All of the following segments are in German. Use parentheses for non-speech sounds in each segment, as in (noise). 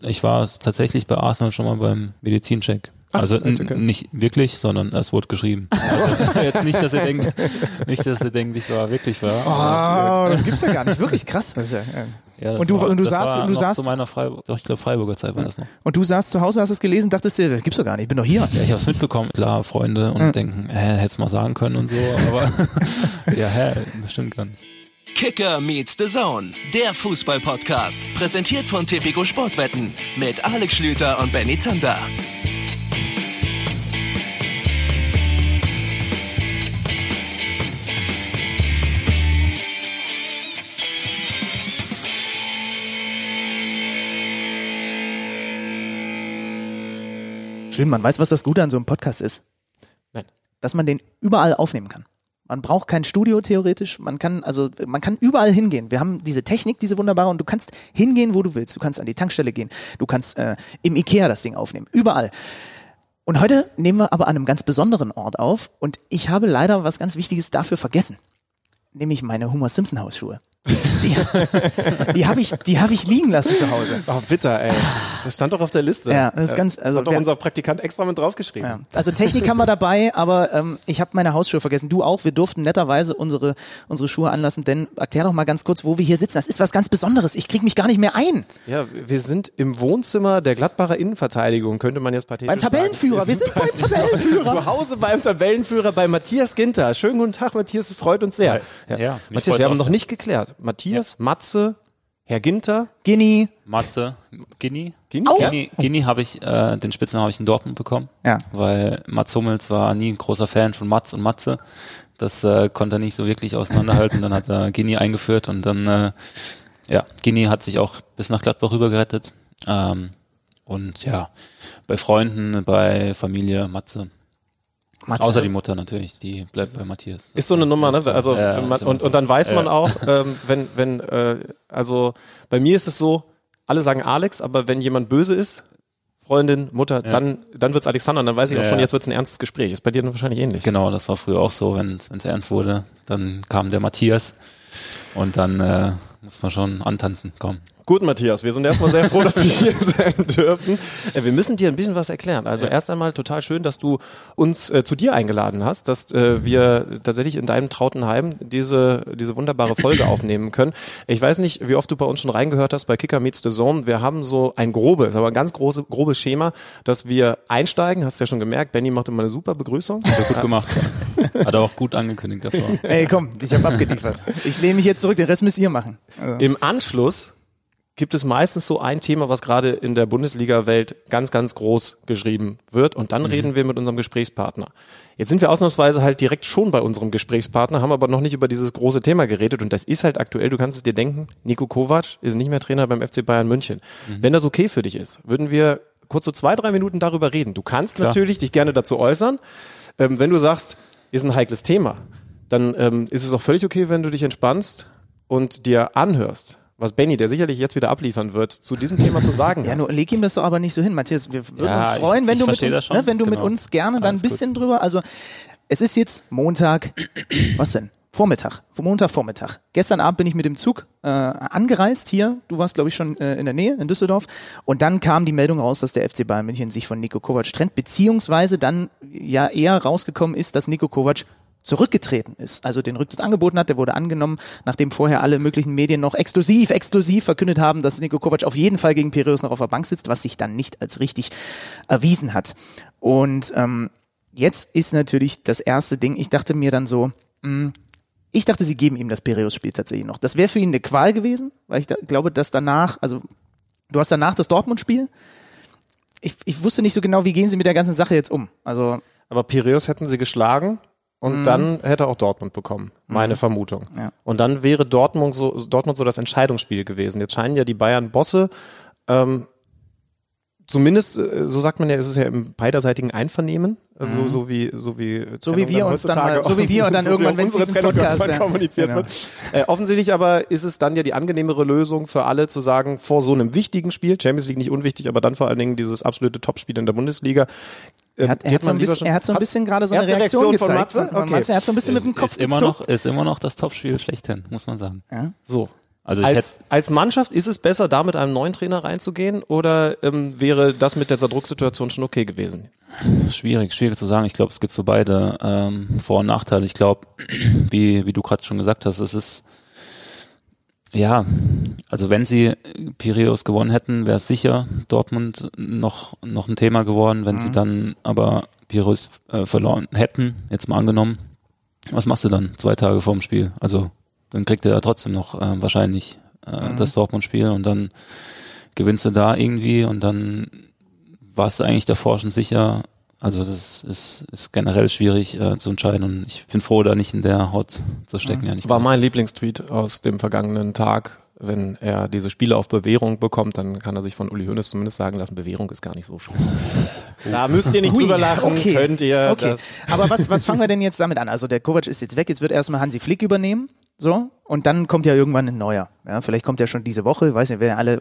Ich war tatsächlich bei Arsenal schon mal beim Medizincheck. Ach, also okay. nicht wirklich, sondern es wurde geschrieben. (laughs) Also jetzt nicht, dass ihr denkt, nicht, dass ihr denkt, ich war wirklich war. Ah, das gibt's ja gar nicht. Wirklich krass. Ja, ja. Ja, Und du- war, und du saßt- und du saßt- zu meiner Freiburg, ich glaube Freiburger Zeit war das noch. Und du saßt zu Hause, hast es gelesen, dachtest dir, das gibt's doch gar nicht, ich bin doch hier. Ja, ich habe es mitbekommen, klar, Freunde und denken, hä, hättest mal sagen können und so, aber (laughs) (laughs) ja, hä, das stimmt gar nicht. Kicker meets the Zone, der Fußball-Podcast. Präsentiert von Tipico Sportwetten mit Alex Schlüter und Benny Zander. Schlimm, man weiß, was das Gute an so einem Podcast ist. Nein. Dass man den überall aufnehmen kann. Man braucht kein Studio theoretisch, man kann also man kann überall hingehen. Wir haben diese Technik, diese wunderbare und du kannst hingehen, wo du willst. Du kannst an die Tankstelle gehen, du kannst äh, im Ikea das Ding aufnehmen, überall. Und heute nehmen wir aber an einem ganz besonderen Ort auf und ich habe leider was ganz Wichtiges dafür vergessen, nämlich meine Homer Simpson Hausschuhe. Die, die habe ich, die habe ich liegen lassen zu Hause. Oh, bitter, ey. Das stand doch auf der Liste. Ja, das ist ganz- das also hat doch wer- unser Praktikant extra mit draufgeschrieben. Ja. Also Technik haben wir dabei, aber ähm, ich habe meine Hausschuhe vergessen. Du auch. Wir durften netterweise unsere unsere Schuhe anlassen, denn erklär doch mal ganz kurz, wo wir hier sitzen. Das ist was ganz Besonderes. Ich krieg mich gar nicht mehr ein. Ja, wir sind im Wohnzimmer der Gladbacher Innenverteidigung, könnte man jetzt pathetisch Beim Tabellenführer. sagen. Wir sind beim Tabellenführer. Zu Hause beim Tabellenführer bei Matthias Ginter. Schönen guten Tag, Matthias, es freut uns sehr. Ja, ja, mich Matthias, wir haben noch sehr. nicht geklärt. Matthias, Matze, Herr Ginter. Guinea. Matze, Gini. Gini? Ja? Gini, Gini habe ich, äh, den Spitznamen habe ich in Dortmund bekommen. Ja. Weil Mats Hummels war nie ein großer Fan von Mats und Matze. Das äh, konnte er nicht so wirklich auseinanderhalten. Dann hat er Gini eingeführt und dann, äh, ja, Gini hat sich auch bis nach Gladbach rüber gerettet. Ähm, und ja, bei Freunden, bei Familie, Matze. Matze. Außer die Mutter natürlich, die bleibt bei Matthias. Ist so eine Nummer, ne? Also Ja, man, und, so. und dann weiß man Ja. auch, ähm, wenn wenn äh, also bei mir ist es so, alle sagen Alex, aber wenn jemand böse ist, Freundin, Mutter, dann dann wird's Alexander und dann weiß ich auch Ja, schon, ja. jetzt wird's ein ernstes Gespräch. Ist bei dir dann wahrscheinlich ähnlich. Genau, das war früher auch so, wenn es ernst wurde, dann kam der Matthias und dann äh, muss man schon antanzen, komm. Gut, Matthias, wir sind erstmal sehr froh, (laughs) dass wir hier sein dürfen. Äh, Wir müssen dir ein bisschen was erklären. Also erst einmal total schön, dass du uns äh, zu dir eingeladen hast, dass äh, wir tatsächlich in deinem trauten Heim diese, diese wunderbare Folge (clears throat) aufnehmen können. Ich weiß nicht, wie oft du bei uns schon reingehört hast bei Kicker Meets the Zone. Wir haben so ein grobes, aber ein ganz große, grobes Schema, dass wir einsteigen. Hast du ja schon gemerkt, Benny macht immer eine super Begrüßung. Hat er gut gemacht. Hat er auch gut angekündigt davor. Ey, komm, ich habe abgeliefert. Ich lehne mich jetzt zurück, den Rest müsst ihr machen. Im Anschluss gibt es meistens so ein Thema, was gerade in der Bundesliga-Welt ganz, ganz groß geschrieben wird. Und dann reden wir mit unserem Gesprächspartner. Jetzt sind wir ausnahmsweise halt direkt schon bei unserem Gesprächspartner, haben aber noch nicht über dieses große Thema geredet. Und das ist halt aktuell, du kannst es dir denken, Nico Kovac ist nicht mehr Trainer beim FC Bayern München. Wenn das okay für dich ist, würden wir kurz so zwei, drei Minuten darüber reden. Du kannst natürlich dich gerne dazu äußern. Ähm, wenn du sagst, ist ein heikles Thema, dann ähm, ist es auch völlig okay, wenn du dich entspannst und dir anhörst, was Benny, der sicherlich jetzt wieder abliefern wird, zu diesem Thema zu sagen (laughs) Ja, hat. nur leg ihm das doch aber nicht so hin, Matthias. Wir würden Ja, uns ich- freuen, wenn ich du mit uns, ne, wenn du mit Genau. uns gerne dann ein bisschen drüber. Also es ist jetzt Montag, was denn? Vormittag, Montag Vormittag. Gestern Abend bin ich mit dem Zug äh, angereist hier. Du warst, glaube ich, schon äh, in der Nähe in Düsseldorf. Und dann kam die Meldung raus, dass der FC Bayern München sich von Nico Kovac trennt, beziehungsweise dann ja eher rausgekommen ist, dass Nico Kovac zurückgetreten ist, also den Rücktritt angeboten hat, der wurde angenommen, nachdem vorher alle möglichen Medien noch exklusiv, exklusiv verkündet haben, dass Nico Kovac auf jeden Fall gegen Piraeus noch auf der Bank sitzt, was sich dann nicht als richtig erwiesen hat. Und ähm, jetzt ist natürlich das erste Ding, ich dachte mir dann so, mh, ich dachte, sie geben ihm das Piraeus-Spiel tatsächlich noch. Das wäre für ihn eine Qual gewesen, weil ich da, glaube, dass danach, also du hast danach das Dortmund-Spiel. Ich, ich wusste nicht so genau, wie gehen sie mit der ganzen Sache jetzt um. Also Aber Piraeus hätten sie geschlagen und dann hätte auch Dortmund bekommen, meine Vermutung. Ja. Und dann wäre Dortmund so, Dortmund so das Entscheidungsspiel gewesen. Jetzt scheinen ja die Bayern-Bosse, ähm, zumindest, äh, so sagt man ja, ist es ja im beiderseitigen Einvernehmen, also so wie so wie So wie wir uns dann mal- so wie wir und dann (laughs) so irgendwann, wenn's unsere diesen Podcast, (laughs) irgendwann ja. kommuniziert Genau. wird. Äh, offensichtlich aber ist es dann ja die angenehmere Lösung für alle zu sagen, vor so einem wichtigen Spiel, Champions League nicht unwichtig, aber dann vor allen Dingen dieses absolute Topspiel in der Bundesliga. er hat, er hat so bisschen, schon- er hat so ein bisschen gerade so eine Reaktion, Reaktion von gezeigt. Matze? Von Okay. Matze. Er hat so ein bisschen mit dem Kopf Ist immer, gezuckt. noch, ist immer noch das Topspiel schlechthin, muss man sagen. Ja. So. Also Als, als Mannschaft ist es besser, da mit einem neuen Trainer reinzugehen oder ähm, wäre das mit dieser Drucksituation schon okay gewesen? Schwierig, schwierig zu sagen. Ich glaube, es gibt für beide ähm, Vor- und Nachteile. Ich glaube, (clears throat) wie, wie du gerade schon gesagt hast, es ist ja, also wenn sie Piraeus gewonnen hätten, wäre es sicher Dortmund noch, noch ein Thema geworden. Wenn sie dann aber Piraeus äh, verloren hätten, jetzt mal angenommen, was machst du dann zwei Tage vorm Spiel? Also dann kriegt er ja trotzdem noch äh, wahrscheinlich äh, das Dortmund-Spiel und dann gewinnst du da irgendwie und dann war es eigentlich davor schon sicher. Also das ist, ist generell schwierig äh, zu entscheiden und ich bin froh, da nicht in der Haut zu stecken. ehrlich War mein Lieblingstweet aus dem vergangenen Tag. Wenn er diese Spiele auf Bewährung bekommt, dann kann er sich von Uli Hoeneß zumindest sagen lassen, Bewährung ist gar nicht so schlimm. (laughs) da müsst ihr nicht Hui, drüber lachen, okay. könnt ihr Okay. das. Aber was, was fangen wir denn jetzt damit an? Also der Kovac ist jetzt weg, jetzt wird erstmal Hansi Flick übernehmen. So, und dann kommt ja irgendwann ein neuer. Ja, vielleicht kommt er schon diese Woche, weiß nicht, wer alle.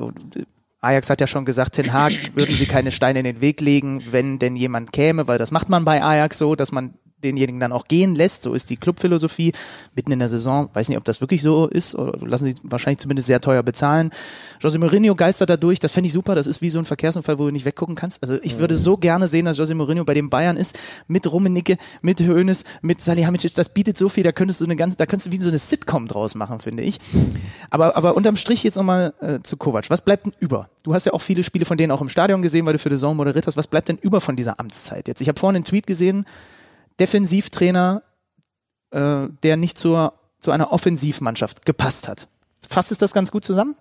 Ajax hat ja schon gesagt, Ten Hag würden sie keine Steine in den Weg legen, wenn denn jemand käme, weil das macht man bei Ajax so, dass man denjenigen dann auch gehen lässt. So ist die Clubphilosophie mitten in der Saison. Weiß nicht, ob das wirklich so ist. Oder lassen sie wahrscheinlich zumindest sehr teuer bezahlen. José Mourinho geistert da durch. Das fände ich super. Das ist wie so ein Verkehrsunfall, wo du nicht weggucken kannst. Also ich würde so gerne sehen, dass José Mourinho bei den Bayern ist. Mit Rummenigge, mit Hoeneß, mit Salihamidzic. Das bietet so viel. Da könntest du eine ganze, da könntest du wie so eine Sitcom draus machen, finde ich. Aber, aber unterm Strich jetzt nochmal äh, zu Kovac. Was bleibt denn über? Du hast ja auch viele Spiele von denen auch im Stadion gesehen, weil du für The Zone moderiert hast. Was bleibt denn über von dieser Amtszeit jetzt? Ich habe vorhin einen Tweet gesehen, Defensivtrainer, äh, der nicht zur, zu einer Offensivmannschaft gepasst hat. Fasst es das ganz gut zusammen?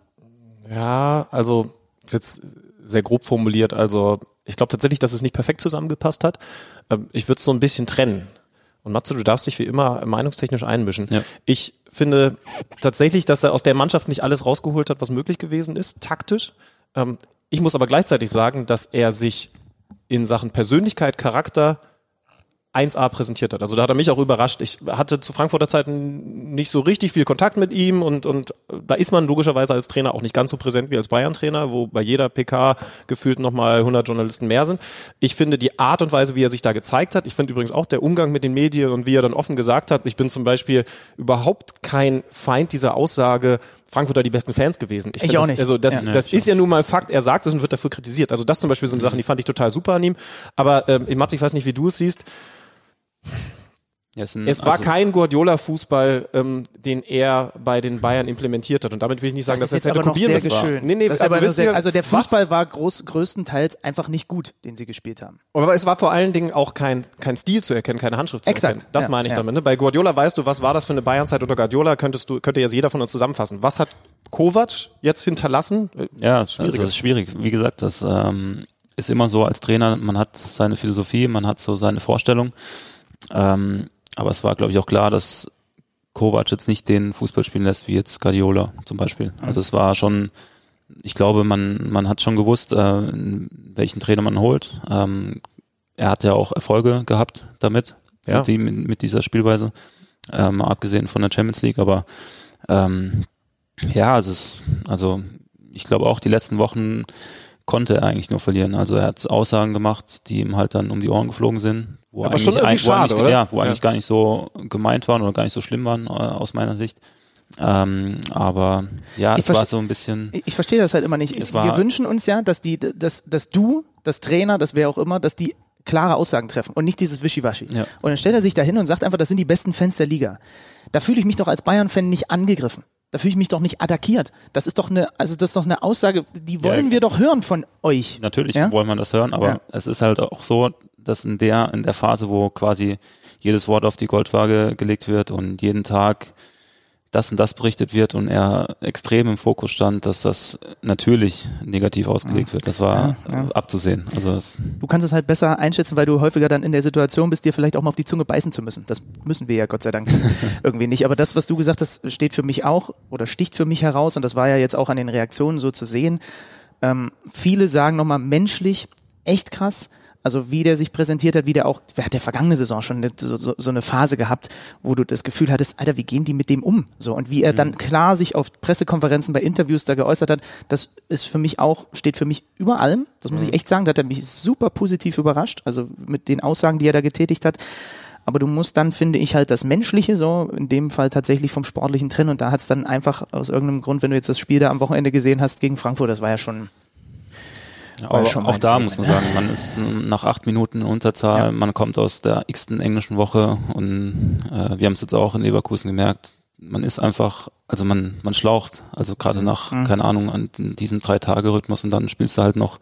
Ja, also ist jetzt sehr grob formuliert. Also ich glaube tatsächlich, dass es nicht perfekt zusammengepasst hat. Ähm, Ich würde es so ein bisschen trennen. Und Matze, du darfst dich wie immer meinungstechnisch einmischen. Ja. Ich finde tatsächlich, dass er aus der Mannschaft nicht alles rausgeholt hat, was möglich gewesen ist, taktisch. Ähm, Ich muss aber gleichzeitig sagen, dass er sich in Sachen Persönlichkeit, Charakter 1A präsentiert hat. Also da hat er mich auch überrascht. Ich hatte zu Frankfurter Zeiten nicht so richtig viel Kontakt mit ihm und, und da ist man logischerweise als Trainer auch nicht ganz so präsent wie als Bayern-Trainer, wo bei jeder PK gefühlt nochmal 100 Journalisten mehr sind. Ich finde die Art und Weise, wie er sich da gezeigt hat, ich finde übrigens auch der Umgang mit den Medien und wie er dann offen gesagt hat, ich bin zum Beispiel überhaupt kein Feind dieser Aussage, Frankfurter die besten Fans gewesen. Ich finde auch das, nicht. Also das, Ja. das ist ja nun mal Fakt. Er sagt es und wird dafür kritisiert. Also das zum Beispiel sind Sachen, die fand ich total super an ihm. Aber ähm, Matze, ich weiß nicht, wie du es siehst. Es, sind, Es war also, kein Guardiola-Fußball, ähm, den er bei den Bayern implementiert hat. Und damit will ich nicht sagen, Das dass er es hätte kopieren sehr das war. Nee, nee, das ist also, sehr, also der was- Fußball war groß, größtenteils einfach nicht gut, den sie gespielt haben. Aber es war vor allen Dingen auch kein, kein Stil zu erkennen, keine Handschrift zu Exakt. erkennen. Das Ja, meine ich ja. damit. Ne? Bei Guardiola weißt du, was war das für eine Bayernzeit unter Guardiola, könntest du, könnte jetzt jeder von uns zusammenfassen. Was hat Kovac jetzt hinterlassen? Ja, Schwieriges. ist schwierig. Wie gesagt, das ähm, ist immer so als Trainer, man hat seine Philosophie, man hat so seine Vorstellung. Ähm, aber es war, glaube ich, auch klar, dass Kovac jetzt nicht den Fußball spielen lässt, wie jetzt Guardiola zum Beispiel. Also es war schon, ich glaube, man, man hat schon gewusst, äh, welchen Trainer man holt. Ähm, er hat ja auch Erfolge gehabt damit, Ja. mit, mit, mit dieser Spielweise, ähm, abgesehen von der Champions League, aber ähm, ja, es ist, also ich glaube auch die letzten Wochen konnte er eigentlich nur verlieren. Also er hat Aussagen gemacht, die ihm halt dann um die Ohren geflogen sind, wo Aber eigentlich, ein- wo schade, eigentlich? Ja, wo Ja. eigentlich gar nicht so gemeint waren oder gar nicht so schlimm waren äh, aus meiner Sicht. Ähm, aber ja, Ich es war so ein bisschen. Ich, ich verstehe das halt immer nicht. War- Wir wünschen uns ja, dass die, dass, dass du, das Trainer, das wer auch immer, dass die klare Aussagen treffen und nicht dieses Wischiwaschi. Ja. Und dann stellt er sich da hin und sagt einfach, das sind die besten Fans der Liga. Da fühle ich mich doch als Bayern-Fan nicht angegriffen. Da fühle ich mich doch nicht attackiert. Das ist doch eine, also das ist doch eine Aussage, die wollen Ja. wir doch hören von euch. Natürlich Ja? wollen wir das hören, aber Ja. es ist halt auch so, dass in der, in der Phase, wo quasi jedes Wort auf die Goldwaage gelegt wird und jeden Tag das und das berichtet wird und er extrem im Fokus stand, dass das natürlich negativ ausgelegt wird. Das war Ja, ja. abzusehen. Also das, Du kannst es halt besser einschätzen, weil du häufiger dann in der Situation bist, dir vielleicht auch mal auf die Zunge beißen zu müssen. Das müssen wir ja Gott sei Dank (laughs) irgendwie nicht. Aber das, was du gesagt hast, steht für mich auch oder sticht für mich heraus und das war ja jetzt auch an den Reaktionen so zu sehen. Ähm, viele sagen nochmal menschlich echt krass. Also wie der sich präsentiert hat, wie der auch, wer hat der vergangene Saison schon eine, so, so, eine Phase gehabt, wo du das Gefühl hattest, Alter, wie gehen die mit dem um? So und wie er dann klar sich auf Pressekonferenzen bei Interviews da geäußert hat, das ist für mich auch, steht für mich über allem. Das muss ich echt sagen, da hat er mich super positiv überrascht, also mit den Aussagen, die er da getätigt hat. aber du musst dann, finde ich, halt das Menschliche so in dem Fall tatsächlich vom Sportlichen trennen und da hat es dann einfach aus irgendeinem Grund, wenn du jetzt das Spiel da am Wochenende gesehen hast gegen Frankfurt, das war ja schon aber auch da muss man sagen, man ist nach acht Minuten in Unterzahl, Ja. man kommt aus der x-ten englischen Woche und äh, wir haben es jetzt auch in Leverkusen gemerkt, man ist einfach, also man, man schlaucht, also gerade nach, Mhm. keine Ahnung, an diesen drei Tage Rhythmus und dann spielst du halt noch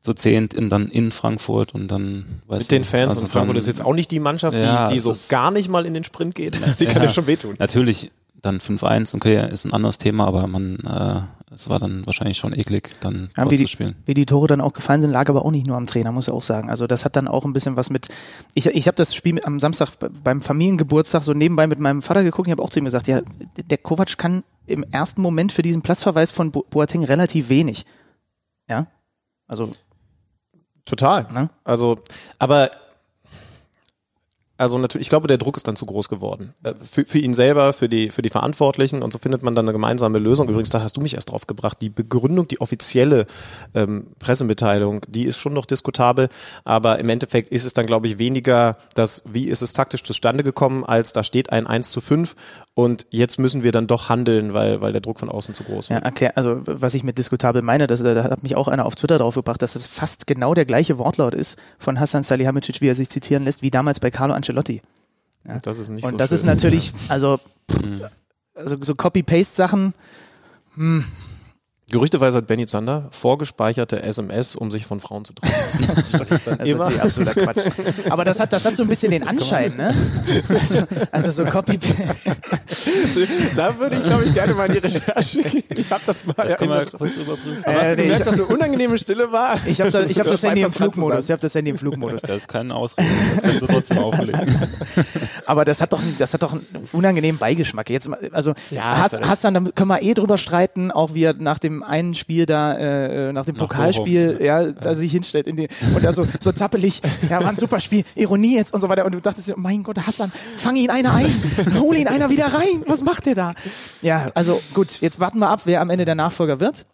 so zehnt in, dann in Frankfurt und dann weißt Mit den du, Fans also und Frankfurt ist jetzt auch nicht die Mannschaft, die, Ja, die das so gar nicht mal in den Sprint geht. (laughs) Die kann ja schon wehtun. Natürlich, dann 5-1, okay, ist ein anderes Thema, aber man, äh, es war dann wahrscheinlich schon eklig, dann Ja, wie, zu die, spielen. wie die Tore dann auch gefallen sind, lag aber auch nicht nur am Trainer, muss ich auch sagen. Also das hat dann auch ein bisschen was mit. Ich, ich habe das Spiel am Samstag be- beim Familiengeburtstag so nebenbei mit meinem Vater geguckt. Ich habe auch zu ihm gesagt, ja, der Kovac kann im ersten Moment für diesen Platzverweis von Bo Boateng relativ wenig. Ja, also Total. Ne? Also, aber also natürlich, ich glaube, der Druck ist dann zu groß geworden. Äh, Für, für ihn selber, für die, für die Verantwortlichen und so findet man dann eine gemeinsame Lösung. Übrigens, da hast du mich erst drauf gebracht. Die Begründung, die offizielle ähm, Pressemitteilung, die ist schon noch diskutabel, aber im Endeffekt ist es dann, glaube ich, weniger das, wie ist es taktisch zustande gekommen, als da steht ein 1 zu 5 und jetzt müssen wir dann doch handeln, weil, weil der Druck von außen zu groß Ja, wird. erklär, also was ich mit diskutabel meine, das, da hat mich auch einer auf Twitter drauf gebracht, dass es fast genau der gleiche Wortlaut ist von Hassan Salihamidzic, wie er sich zitieren lässt, wie damals bei Carlo Ancelotti. Das ist nicht Und so das schön. ist natürlich, also, also so Copy-Paste-Sachen, Gerüchteweise hat Benny Zander vorgespeicherte SMS, um sich von Frauen zu trennen. (laughs) das ist dann Das ist natürlich absoluter Quatsch. Aber das hat, das hat so ein bisschen den Anschein, ne? Also, also so Copy. (laughs) Da würde ich, glaube ich, gerne mal in die Recherche gehen. Ich habe das mal. Das können wir kurz überprüfen. Aber hast Äh, du nee, gemerkt, ich- dass eine unangenehme Stille war? Ich habe da, ich hab das hast Handy im Flugmodus. Ich habe das Handy im Flugmodus. Das ist keine Ausrede, das kannst du trotzdem auflegen. (laughs) Aber das hat doch, das hat doch einen unangenehmen Beigeschmack. Jetzt, mal- also Ja, Hass, hast du Hassan, da können wir eh drüber streiten, auch wie er nach dem einen Spiel da, äh, nach dem Nach Pokalspiel, ja, da sich hinstellt in die, und da so, zappelig, ja, war ein super Spiel, Ironie jetzt und so weiter. Und du dachtest oh mein Gott, Hassan, fang ihn einer ein, hol ihn einer wieder rein. Was macht der da? Ja, also gut, jetzt warten wir ab, wer am Ende der Nachfolger wird.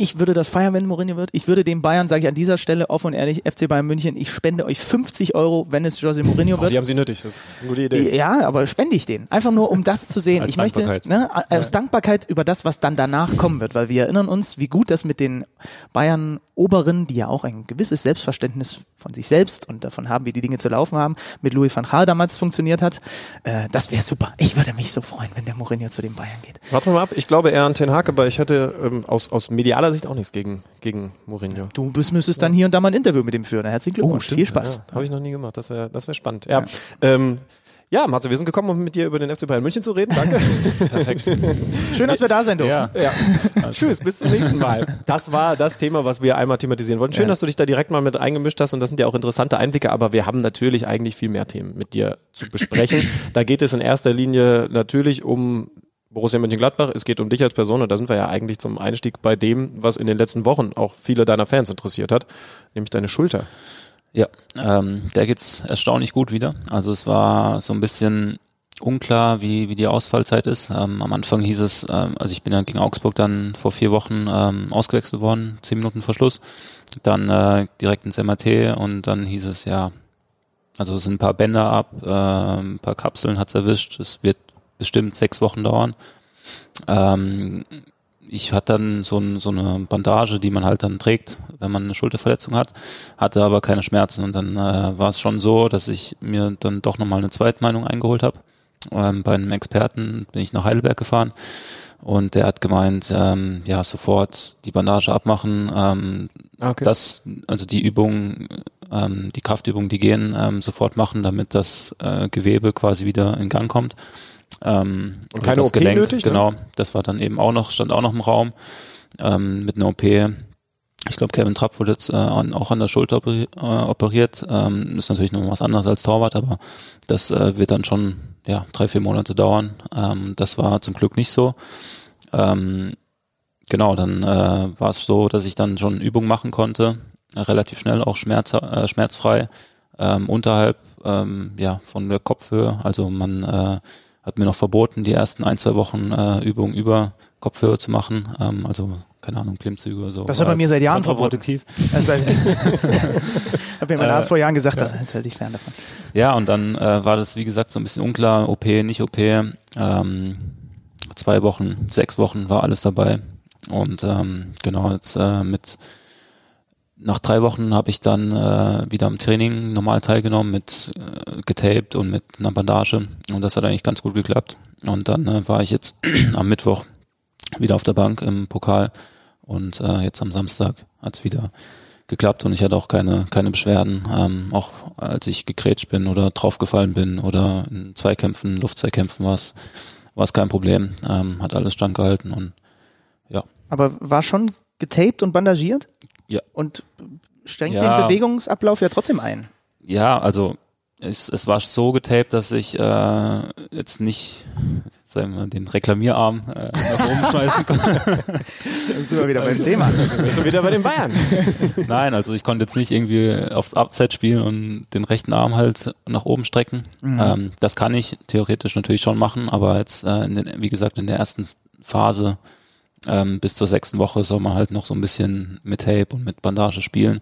Ich würde das feiern, wenn Mourinho wird. Ich würde dem Bayern, sage ich an dieser Stelle offen und ehrlich, FC Bayern München, ich spende euch 50 Euro, wenn es Jose Mourinho wird. Die haben sie nötig, das ist eine gute Idee. Ja, aber spende ich den. Einfach nur, um das zu sehen. Als ich möchte, Dankbarkeit. ne, als Dankbarkeit über das, was dann danach kommen wird, weil wir erinnern uns, wie gut das mit den Bayern Oberen, die ja auch ein gewisses Selbstverständnis von sich selbst und davon haben, wie die Dinge zu laufen haben, mit Louis van Gaal damals funktioniert hat. Äh, das wäre super. Ich würde mich so freuen, wenn der Mourinho zu den Bayern geht. Warten wir mal ab. Ich glaube eher an Ten Hag, aber ich hätte ähm, aus, aus medialer Sicht auch nichts gegen, gegen Mourinho. Du bist, müsstest dann hier und da mal ein Interview mit ihm führen. Herzlichen Glückwunsch. Viel Spaß. Ja, Habe ich noch nie gemacht. Das wäre das wär spannend. Ja, ähm, ja Matze, wir sind gekommen, um mit dir über den FC Bayern München zu reden. Danke. (laughs) Schön, dass wir da sein durften. Ja. Ja. Tschüss, bis zum nächsten Mal. Das war das Thema, was wir einmal thematisieren wollten. Schön, dass du dich da direkt mal mit eingemischt hast und das sind ja auch interessante Einblicke, aber wir haben natürlich eigentlich viel mehr Themen mit dir zu besprechen. (clears throat) da geht es in erster Linie natürlich um Borussia Mönchengladbach, es geht um dich als Person und da sind wir ja eigentlich zum Einstieg bei dem, was in den letzten Wochen auch viele deiner Fans interessiert hat, nämlich deine Schulter. Ja, ähm, der geht's erstaunlich gut wieder. Also es war so ein bisschen unklar, wie, wie die Ausfallzeit ist. Ähm, am Anfang hieß es, ähm, also ich bin dann gegen Augsburg dann vor vier Wochen ähm, ausgewechselt worden, zehn Minuten vor Schluss. Dann äh, direkt ins MRT und dann hieß es, ja, also es sind ein paar Bänder ab, äh, ein paar Kapseln hat's erwischt. Es wird bestimmt sechs Wochen dauern. Ähm, ich hatte dann so, ein, so eine Bandage, die man halt dann trägt, wenn man eine Schulterverletzung hat, hatte aber keine Schmerzen. Und dann äh, war es schon so, dass ich mir dann doch nochmal eine Zweitmeinung eingeholt habe. Ähm, bei einem Experten bin ich nach Heidelberg gefahren und der hat gemeint, ähm, ja, sofort die Bandage abmachen, ähm, Okay. das, also die Übungen, ähm, die Kraftübungen, die gehen, ähm, sofort machen, damit das äh, Gewebe quasi wieder in Gang kommt. Ähm, Und keine das OP nötig, ne? Genau, das war dann eben auch noch, stand auch noch im Raum ähm, mit einer OP. Ich glaube, Kevin Trapp wurde jetzt äh, auch an der Schulter äh, operiert. Ähm, ist natürlich noch was anderes als Torwart, aber das äh, wird dann schon ja drei, vier Monate dauern. Ähm, das war zum Glück nicht so. Ähm, genau, dann äh, war es so, dass ich dann schon Übungen machen konnte, relativ schnell, auch schmerz, äh, schmerzfrei, ähm, unterhalb ähm, ja von der Kopfhöhe. Also man äh, hat mir noch verboten, die ersten ein, zwei Wochen äh, Übungen über Kopfhöhe zu machen. Ähm, also keine Ahnung, Klimmzüge oder so. Das war bei mir seit Jahren verboten. Also, (laughs) habe mir mein Äh, Arzt vor Jahren gesagt, das halte ich fern davon. Ja, und dann äh, war das, wie gesagt, so ein bisschen unklar, OP, nicht OP. Ähm, zwei Wochen, sechs Wochen war alles dabei. Und ähm, genau, jetzt äh, mit nach drei Wochen habe ich dann äh, wieder am Training normal teilgenommen mit äh, getaped und mit einer Bandage. Und das hat eigentlich ganz gut geklappt. Und dann äh, war ich jetzt (clears throat) am Mittwoch wieder auf der Bank im Pokal. Und äh, jetzt am Samstag hat's wieder geklappt und ich hatte auch keine, keine Beschwerden. Ähm, auch als ich gegrätscht bin oder draufgefallen bin oder in Zweikämpfen, Luftzweikämpfen es war es kein Problem. Ähm, hat alles standgehalten und ja. Aber war schon getaped und bandagiert? Ja. Und schränkt Ja. den Bewegungsablauf ja trotzdem ein. Ja, also es, es war so getaped, dass ich äh, jetzt nicht, sagen wir, mal, den Reklamierarm äh, nach oben (laughs) schmeißen konnte. Das sind wir wieder beim Thema. (laughs) Bist du wieder bei den Bayern? Nein, also ich konnte jetzt nicht irgendwie auf Upset spielen und den rechten Arm halt nach oben strecken. Ähm, das kann ich theoretisch natürlich schon machen, aber jetzt, äh, in den, wie gesagt, in der ersten Phase ähm, bis zur sechsten Woche soll man halt noch so ein bisschen mit Tape und mit Bandage spielen,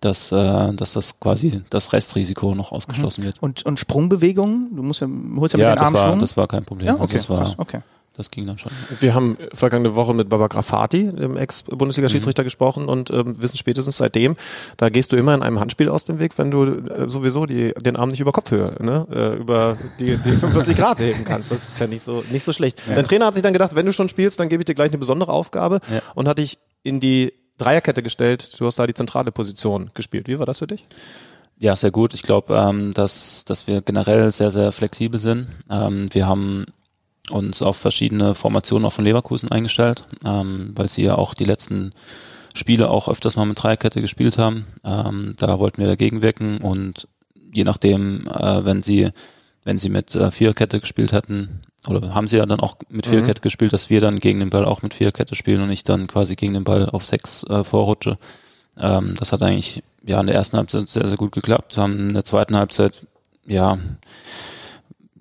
dass, äh, dass das quasi das Restrisiko noch ausgeschlossen wird. Und, und Sprungbewegungen? Du musst ja, holst ja mit Ja, den das Armen war, Schwung. das war kein Problem. ja, Also okay, das, war, okay. Das ging dann schon. Wir haben vergangene Woche mit Baba Grafati, dem Ex-Bundesliga-Schiedsrichter, gesprochen und ähm, wissen spätestens seitdem, da gehst du immer in einem Handspiel aus dem Weg, wenn du äh, sowieso die, den Arm nicht über Kopfhöhe, ne, äh, über die, die (laughs) 45 Grad heben kannst. Das ist ja nicht so, nicht so schlecht. Dein Trainer hat sich dann gedacht, wenn du schon spielst, dann gebe ich dir gleich eine besondere Aufgabe Ja. und hat dich in die Dreierkette gestellt. Du hast da die zentrale Position gespielt. Wie war das für dich? Ja, sehr gut. Ich glaube, ähm, dass, dass wir generell sehr, sehr flexibel sind. Ähm, wir haben uns auf verschiedene Formationen auch von Leverkusen eingestellt, ähm, weil sie ja auch die letzten Spiele auch öfters mal mit Dreierkette gespielt haben. Ähm, da wollten wir dagegen wirken und je nachdem, äh, wenn sie wenn sie mit äh, Viererkette gespielt hätten, oder haben sie ja dann auch mit Viererkette gespielt, dass wir dann gegen den Ball auch mit Viererkette spielen und ich dann quasi gegen den Ball auf sechs äh, vorrutsche. Ähm, das hat eigentlich ja in der ersten Halbzeit sehr, sehr gut geklappt. Haben in der zweiten Halbzeit, ja,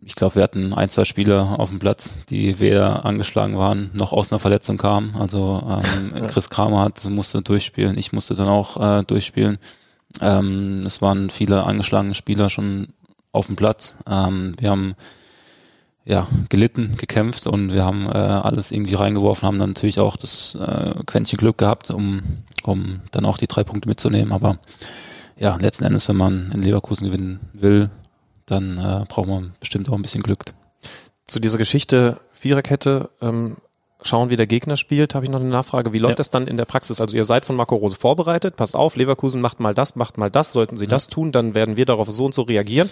ich glaube, wir hatten ein, zwei Spieler auf dem Platz, die weder angeschlagen waren noch aus einer Verletzung kamen. Also ähm, Chris Kramer hat, musste durchspielen, ich musste dann auch äh, durchspielen. Ähm, es waren viele angeschlagene Spieler schon auf dem Platz. Ähm, wir haben ja gelitten, gekämpft und wir haben äh, alles irgendwie reingeworfen, haben dann natürlich auch das äh, Quäntchen Glück gehabt, um, um dann auch die drei Punkte mitzunehmen. Aber ja, letzten Endes, wenn man in Leverkusen gewinnen will, dann äh, braucht man bestimmt auch ein bisschen Glück. Zu dieser Geschichte Viererkette, ähm, schauen, wie der Gegner spielt, habe ich noch eine Nachfrage. Wie läuft Ja. das dann in der Praxis? Also ihr seid von Marco Rose vorbereitet, passt auf, Leverkusen macht mal das, macht mal das, sollten sie das tun, dann werden wir darauf so und so reagieren.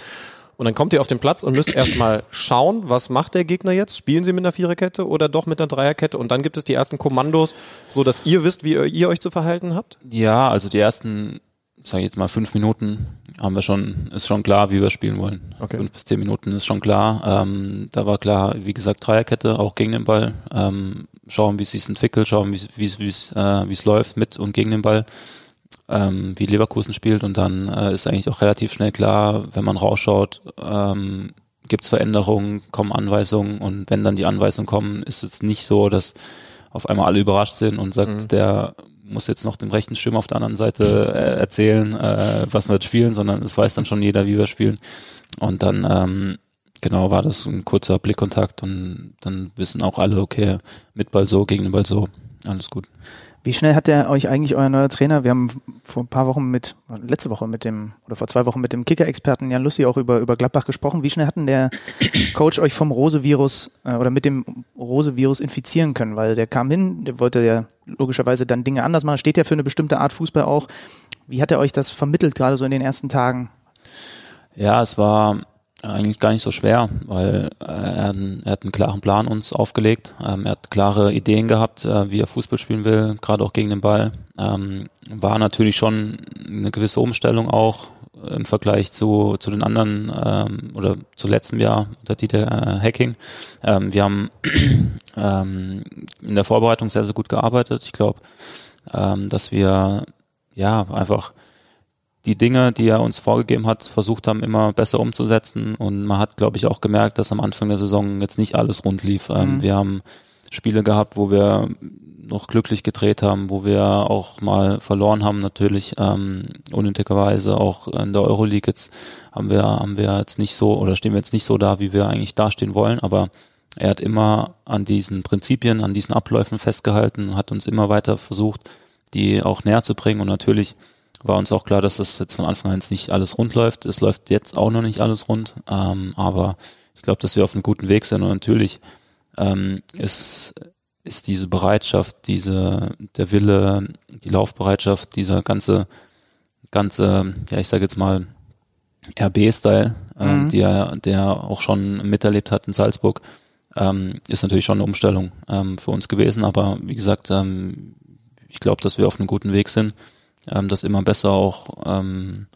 Und dann kommt ihr auf den Platz und müsst erstmal schauen, was macht der Gegner jetzt? Spielen sie mit einer Viererkette oder doch mit einer Dreierkette? Und dann gibt es die ersten Kommandos, so dass ihr wisst, wie ihr euch zu verhalten habt? Ja, also die ersten, sage ich jetzt mal, fünf Minuten haben wir schon, ist schon klar, wie wir spielen wollen. Okay. Fünf bis zehn Minuten ist schon klar. Ähm, da war klar, wie gesagt, Dreierkette, auch gegen den Ball. Ähm, schauen, wie es sich entwickelt, schauen, wie es äh, läuft mit und gegen den Ball. Ähm, wie Leverkusen spielt und dann äh, ist eigentlich auch relativ schnell klar, wenn man rausschaut, ähm, gibt es Veränderungen, kommen Anweisungen und wenn dann die Anweisungen kommen, ist es nicht so, dass auf einmal alle überrascht sind und sagt, der muss jetzt noch dem rechten Stürmer auf der anderen Seite äh, erzählen, äh, was wir jetzt spielen, sondern es weiß dann schon jeder, wie wir spielen. Und dann, ähm, genau, war das ein kurzer Blickkontakt und dann wissen auch alle, okay, mit Ball so, gegen den Ball so, alles gut. Wie schnell hat der euch eigentlich euer neuer Trainer? Wir haben vor ein paar Wochen mit, letzte Woche mit dem, oder vor zwei Wochen mit dem Kicker-Experten Jan Lussi auch über, über Gladbach gesprochen. Wie schnell hat denn der (coughs) Coach euch vom Rose-Virus äh, oder mit dem Rose-Virus infizieren können? Weil der kam hin, der wollte ja logischerweise dann Dinge anders machen, steht ja für eine bestimmte Art Fußball auch. Wie hat er euch das vermittelt, gerade so in den ersten Tagen? Ja, es war eigentlich gar nicht so schwer, weil äh, er, hat einen, er hat einen klaren Plan uns aufgelegt. Ähm, er hat klare Ideen gehabt, äh, wie er Fußball spielen will, gerade auch gegen den Ball. Ähm, war natürlich schon eine gewisse Umstellung auch im Vergleich zu, zu den anderen ähm, oder zu letztem Jahr unter Dieter äh, Hacking. Ähm, wir haben (clears throat) ähm, in der Vorbereitung sehr, sehr gut gearbeitet. Ich glaube, ähm, dass wir ja einfach die Dinge, die er uns vorgegeben hat, versucht haben, immer besser umzusetzen. Und man hat, glaube ich, auch gemerkt, dass am Anfang der Saison jetzt nicht alles rund lief. Ähm, Wir haben Spiele gehabt, wo wir noch glücklich gedreht haben, wo wir auch mal verloren haben, natürlich ähm, unnötigerweise. Auch in der Euroleague jetzt haben wir, haben wir jetzt nicht so oder stehen wir jetzt nicht so da, wie wir eigentlich dastehen wollen, aber er hat immer an diesen Prinzipien, an diesen Abläufen festgehalten, hat uns immer weiter versucht, die auch näher zu bringen und natürlich war uns auch klar, dass das jetzt von Anfang an nicht alles rund läuft. Es läuft jetzt auch noch nicht alles rund, ähm, aber ich glaube, dass wir auf einem guten Weg sind und natürlich ähm, ist, ist diese Bereitschaft, diese, der Wille, die Laufbereitschaft, dieser ganze, ganze, ja, ich sage jetzt mal, RB-Style, ähm, mhm. der, der auch schon miterlebt hat in Salzburg, ähm, ist natürlich schon eine Umstellung ähm, für uns gewesen. Aber wie gesagt, ähm, ich glaube, dass wir auf einem guten Weg sind, ähm, das immer besser auch ähm,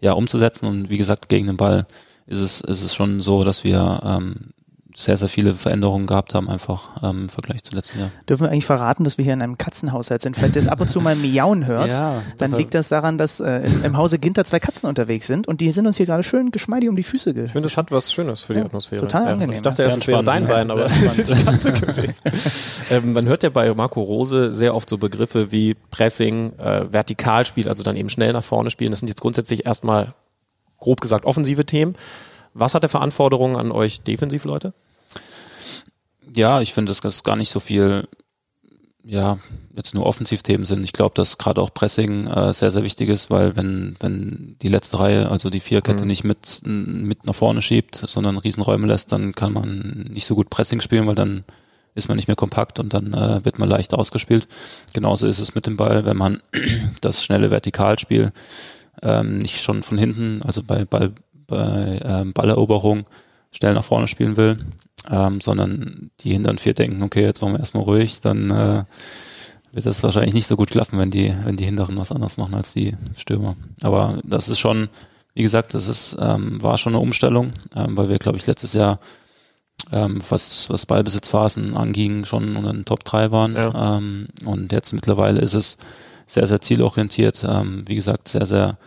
ja, umzusetzen. Und wie gesagt, gegen den Ball ist es, ist es schon so, dass wir ähm, sehr, sehr viele Veränderungen gehabt haben, einfach ähm, im Vergleich zu letzten Jahr. Dürfen wir eigentlich verraten, dass wir hier in einem Katzenhaushalt sind? Falls ihr es ab und zu mal miauen hört, (laughs) ja, dann liegt das daran, dass äh, im Hause Ginter zwei Katzen unterwegs sind und die sind uns hier gerade schön geschmeidig um die Füße ge Ich finde, das hat was Schönes für die Atmosphäre. Total ja. angenehm. Ich dachte erst, es wäre dein Bein, aber (laughs) es ist die Katze gewesen. (laughs) ähm, man hört ja bei Marco Rose sehr oft so Begriffe wie Pressing, äh, Vertikalspiel, also dann eben schnell nach vorne spielen. Das sind jetzt grundsätzlich erstmal grob gesagt offensive Themen. Was hat er für Anforderungen an euch Defensivleute? Ja, ich finde, dass das gar nicht so viel, ja, jetzt nur Offensivthemen sind. Ich glaube, dass gerade auch Pressing äh, sehr, sehr wichtig ist, weil wenn, wenn die letzte Reihe, also die Vierkette mhm. nicht mit, mit nach vorne schiebt, sondern Riesenräume lässt, dann kann man nicht so gut Pressing spielen, weil dann ist man nicht mehr kompakt und dann äh, wird man leicht ausgespielt. Genauso ist es mit dem Ball, wenn man (clears throat) das schnelle Vertikalspiel ähm, nicht schon von hinten, also bei, Ball, bei ähm, Balleroberung schnell nach vorne spielen will, ähm, sondern die hinteren vier denken, okay, jetzt machen wir erstmal ruhig, dann äh, wird das wahrscheinlich nicht so gut klappen, wenn die, wenn die hinteren was anderes machen als die Stürmer. Aber das ist schon, wie gesagt, das ist, ähm, war schon eine Umstellung, ähm, weil wir, glaube ich, letztes Jahr ähm, was, was Ballbesitzphasen anging, schon unter den Top 3 waren. Ja. Ähm, und jetzt mittlerweile ist es sehr, sehr zielorientiert, ähm, wie gesagt, sehr, sehr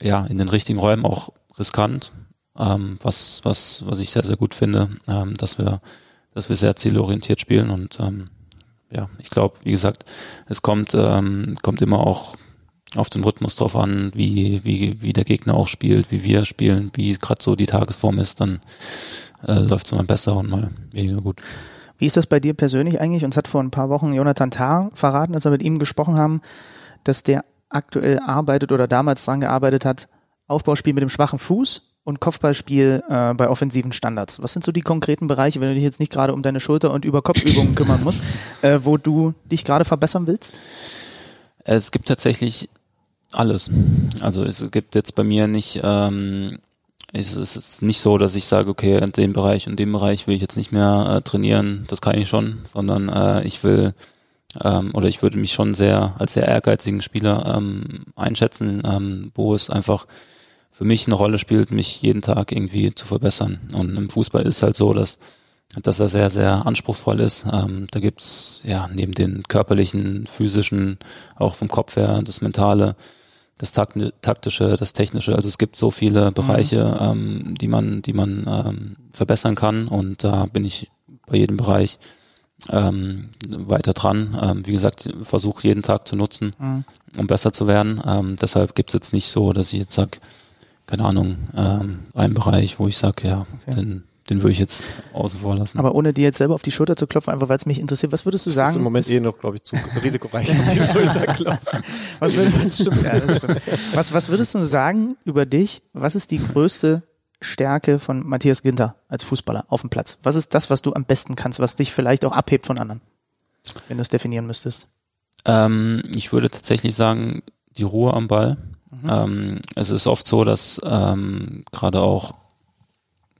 ja, in den richtigen Räumen auch riskant ähm, was, was, was ich sehr, sehr gut finde, ähm, dass wir, dass wir sehr zielorientiert spielen und ähm, ja, ich glaube, wie gesagt, es kommt, ähm, kommt immer auch auf den Rhythmus drauf an, wie, wie, wie der Gegner auch spielt, wie wir spielen, wie gerade so die Tagesform ist, dann äh, läuft es mal besser und mal weniger gut. Wie ist das bei dir persönlich eigentlich? Uns hat vor ein paar Wochen Jonathan Tarr verraten, als wir mit ihm gesprochen haben, dass der aktuell arbeitet oder damals dran gearbeitet hat, Aufbauspiel mit dem schwachen Fuß und Kopfballspiel äh, bei offensiven Standards. Was sind so die konkreten Bereiche, wenn du dich jetzt nicht gerade um deine Schulter- und über Kopfübungen (laughs) kümmern musst, äh, wo du dich gerade verbessern willst? Es gibt tatsächlich alles. Also es gibt jetzt bei mir nicht, ähm, es ist nicht so, dass ich sage, okay, in dem Bereich und dem Bereich will ich jetzt nicht mehr äh, trainieren, das kann ich schon, sondern äh, ich will ähm, oder ich würde mich schon sehr als sehr ehrgeizigen Spieler ähm, einschätzen, ähm, wo es einfach für mich eine Rolle spielt, mich jeden Tag irgendwie zu verbessern. Und im Fußball ist halt so, dass, dass er sehr, sehr anspruchsvoll ist. Ähm, da gibt's ja neben den körperlichen, physischen, auch vom Kopf her, das Mentale, das taktische, das technische. Also es gibt so viele Bereiche, mhm. ähm, die man, die man ähm, verbessern kann. Und da bin ich bei jedem Bereich ähm, weiter dran. Ähm, wie gesagt, versuche jeden Tag zu nutzen, mhm. um besser zu werden. Ähm, deshalb gibt's jetzt nicht so, dass ich jetzt sage, keine Ahnung, ähm, ein Bereich, wo ich sage, ja, okay. den, den würde ich jetzt außen vor lassen. Aber ohne dir jetzt selber auf die Schulter zu klopfen, einfach weil es mich interessiert, was würdest du das sagen? Das ist im Moment eh noch, glaube ich, zu (laughs) risikoreich auf die Schulter klopfen. (laughs) Was, würd, was, stimmt, ja, das stimmt. Was, was würdest du sagen über dich? Was ist die größte Stärke von Matthias Ginter als Fußballer auf dem Platz? Was ist das, was du am besten kannst, was dich vielleicht auch abhebt von anderen, wenn du es definieren müsstest? Ähm, ich würde tatsächlich sagen, die Ruhe am Ball. Mhm. Ähm, es ist oft so, dass ähm, gerade auch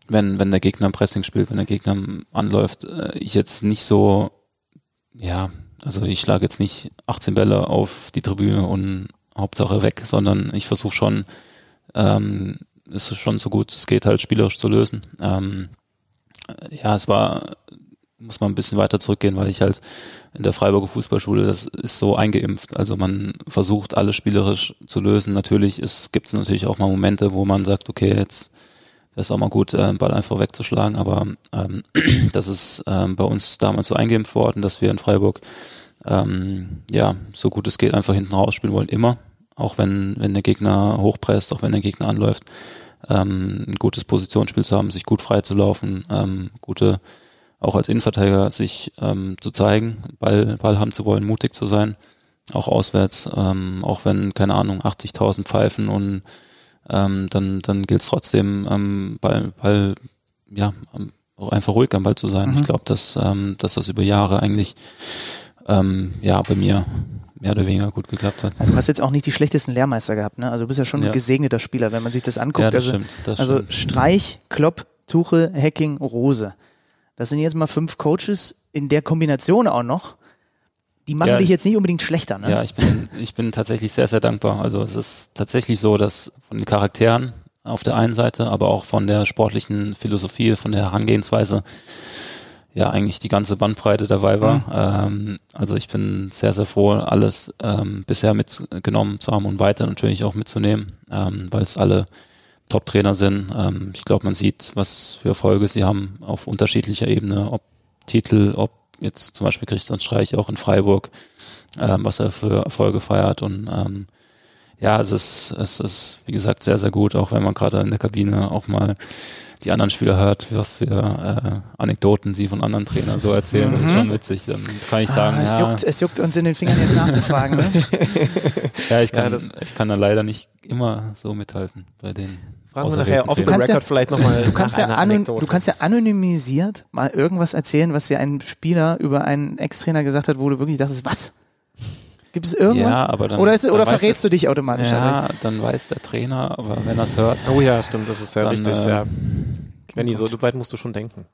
wenn, wenn der Gegner Pressing spielt, wenn der Gegner anläuft, äh, ich jetzt nicht so, ja, also ich schlage jetzt nicht 18 Bälle auf die Tribüne und Hauptsache weg, sondern ich versuche schon, ähm, ist schon so gut es geht halt spielerisch zu lösen. Ähm, ja, es war muss man ein bisschen weiter zurückgehen, weil ich halt in der Freiburger Fußballschule, das ist so eingeimpft. Also man versucht alles spielerisch zu lösen. Natürlich gibt es natürlich auch mal Momente, wo man sagt, okay, jetzt wäre es auch mal gut, äh, Ball einfach wegzuschlagen. Aber ähm, (clears throat) das ist ähm, bei uns damals so eingeimpft worden, dass wir in Freiburg ähm, ja so gut es geht einfach hinten rausspielen wollen, immer. Auch wenn, wenn der Gegner hochpresst, auch wenn der Gegner anläuft, ähm, ein gutes Positionsspiel zu haben, sich gut frei zu laufen, ähm, gute, auch als Innenverteidiger sich ähm, zu zeigen, Ball, Ball haben zu wollen, mutig zu sein, auch auswärts, ähm, auch wenn, keine Ahnung, 80.000 pfeifen und ähm, dann, dann gilt es trotzdem, ähm, Ball, Ball, ja, auch einfach ruhig am Ball zu sein. Mhm. Ich glaube, dass, ähm, dass das über Jahre eigentlich ähm, ja bei mir mehr oder weniger gut geklappt hat. Du hast jetzt auch nicht die schlechtesten Lehrmeister gehabt, ne? Also du bist ja schon Ja. ein gesegneter Spieler, wenn man sich das anguckt. Ja, das also stimmt. Das also stimmt. Streich, Klopp, Tuche, Hacking, Rose. Das sind jetzt mal fünf Coaches in der Kombination auch noch. Die machen Ja. dich jetzt nicht unbedingt schlechter, ne? Ja, ich bin, ich bin tatsächlich sehr, sehr dankbar. Also es ist tatsächlich so, dass von den Charakteren auf der einen Seite, aber auch von der sportlichen Philosophie, von der Herangehensweise, ja, eigentlich die ganze Bandbreite dabei war. Ähm, also ich bin sehr, sehr froh, alles ähm, bisher mitgenommen zu haben und weiter natürlich auch mitzunehmen, ähm, weil es alle Top-Trainer sind. Ähm, ich glaube, man sieht, was für Erfolge sie haben auf unterschiedlicher Ebene, ob Titel, ob jetzt zum Beispiel Christian Streich auch in Freiburg, ähm, was er für Erfolge feiert und ähm, ja, es ist, es ist, wie gesagt, sehr, sehr gut, auch wenn man gerade in der Kabine auch mal die anderen Spieler hört, was für äh, Anekdoten sie von anderen Trainern so erzählen. Das ist schon witzig. Dann kann ich sagen, ah, es, ja, juckt, es juckt uns in den Fingern jetzt nachzufragen. Ne? (laughs) ja, ich kann, Ja, das- ich kann da leider nicht immer so mithalten bei den Fragen wir nachher off the kannst ja- record vielleicht nochmal Du kannst, ja Anekdote. du kannst ja anonymisiert mal irgendwas erzählen, was dir ein Spieler über einen Ex-Trainer gesagt hat, wo du wirklich dachtest, was? Gibt es irgendwas? Ja, aber dann- oder ist, dann oder verrätst du dich automatisch? Ja, dann weiß der Trainer, aber wenn er es hört, Oh ja, stimmt, das ist sehr Dann, wichtig, äh, ja. Benni, so weit musst du schon denken.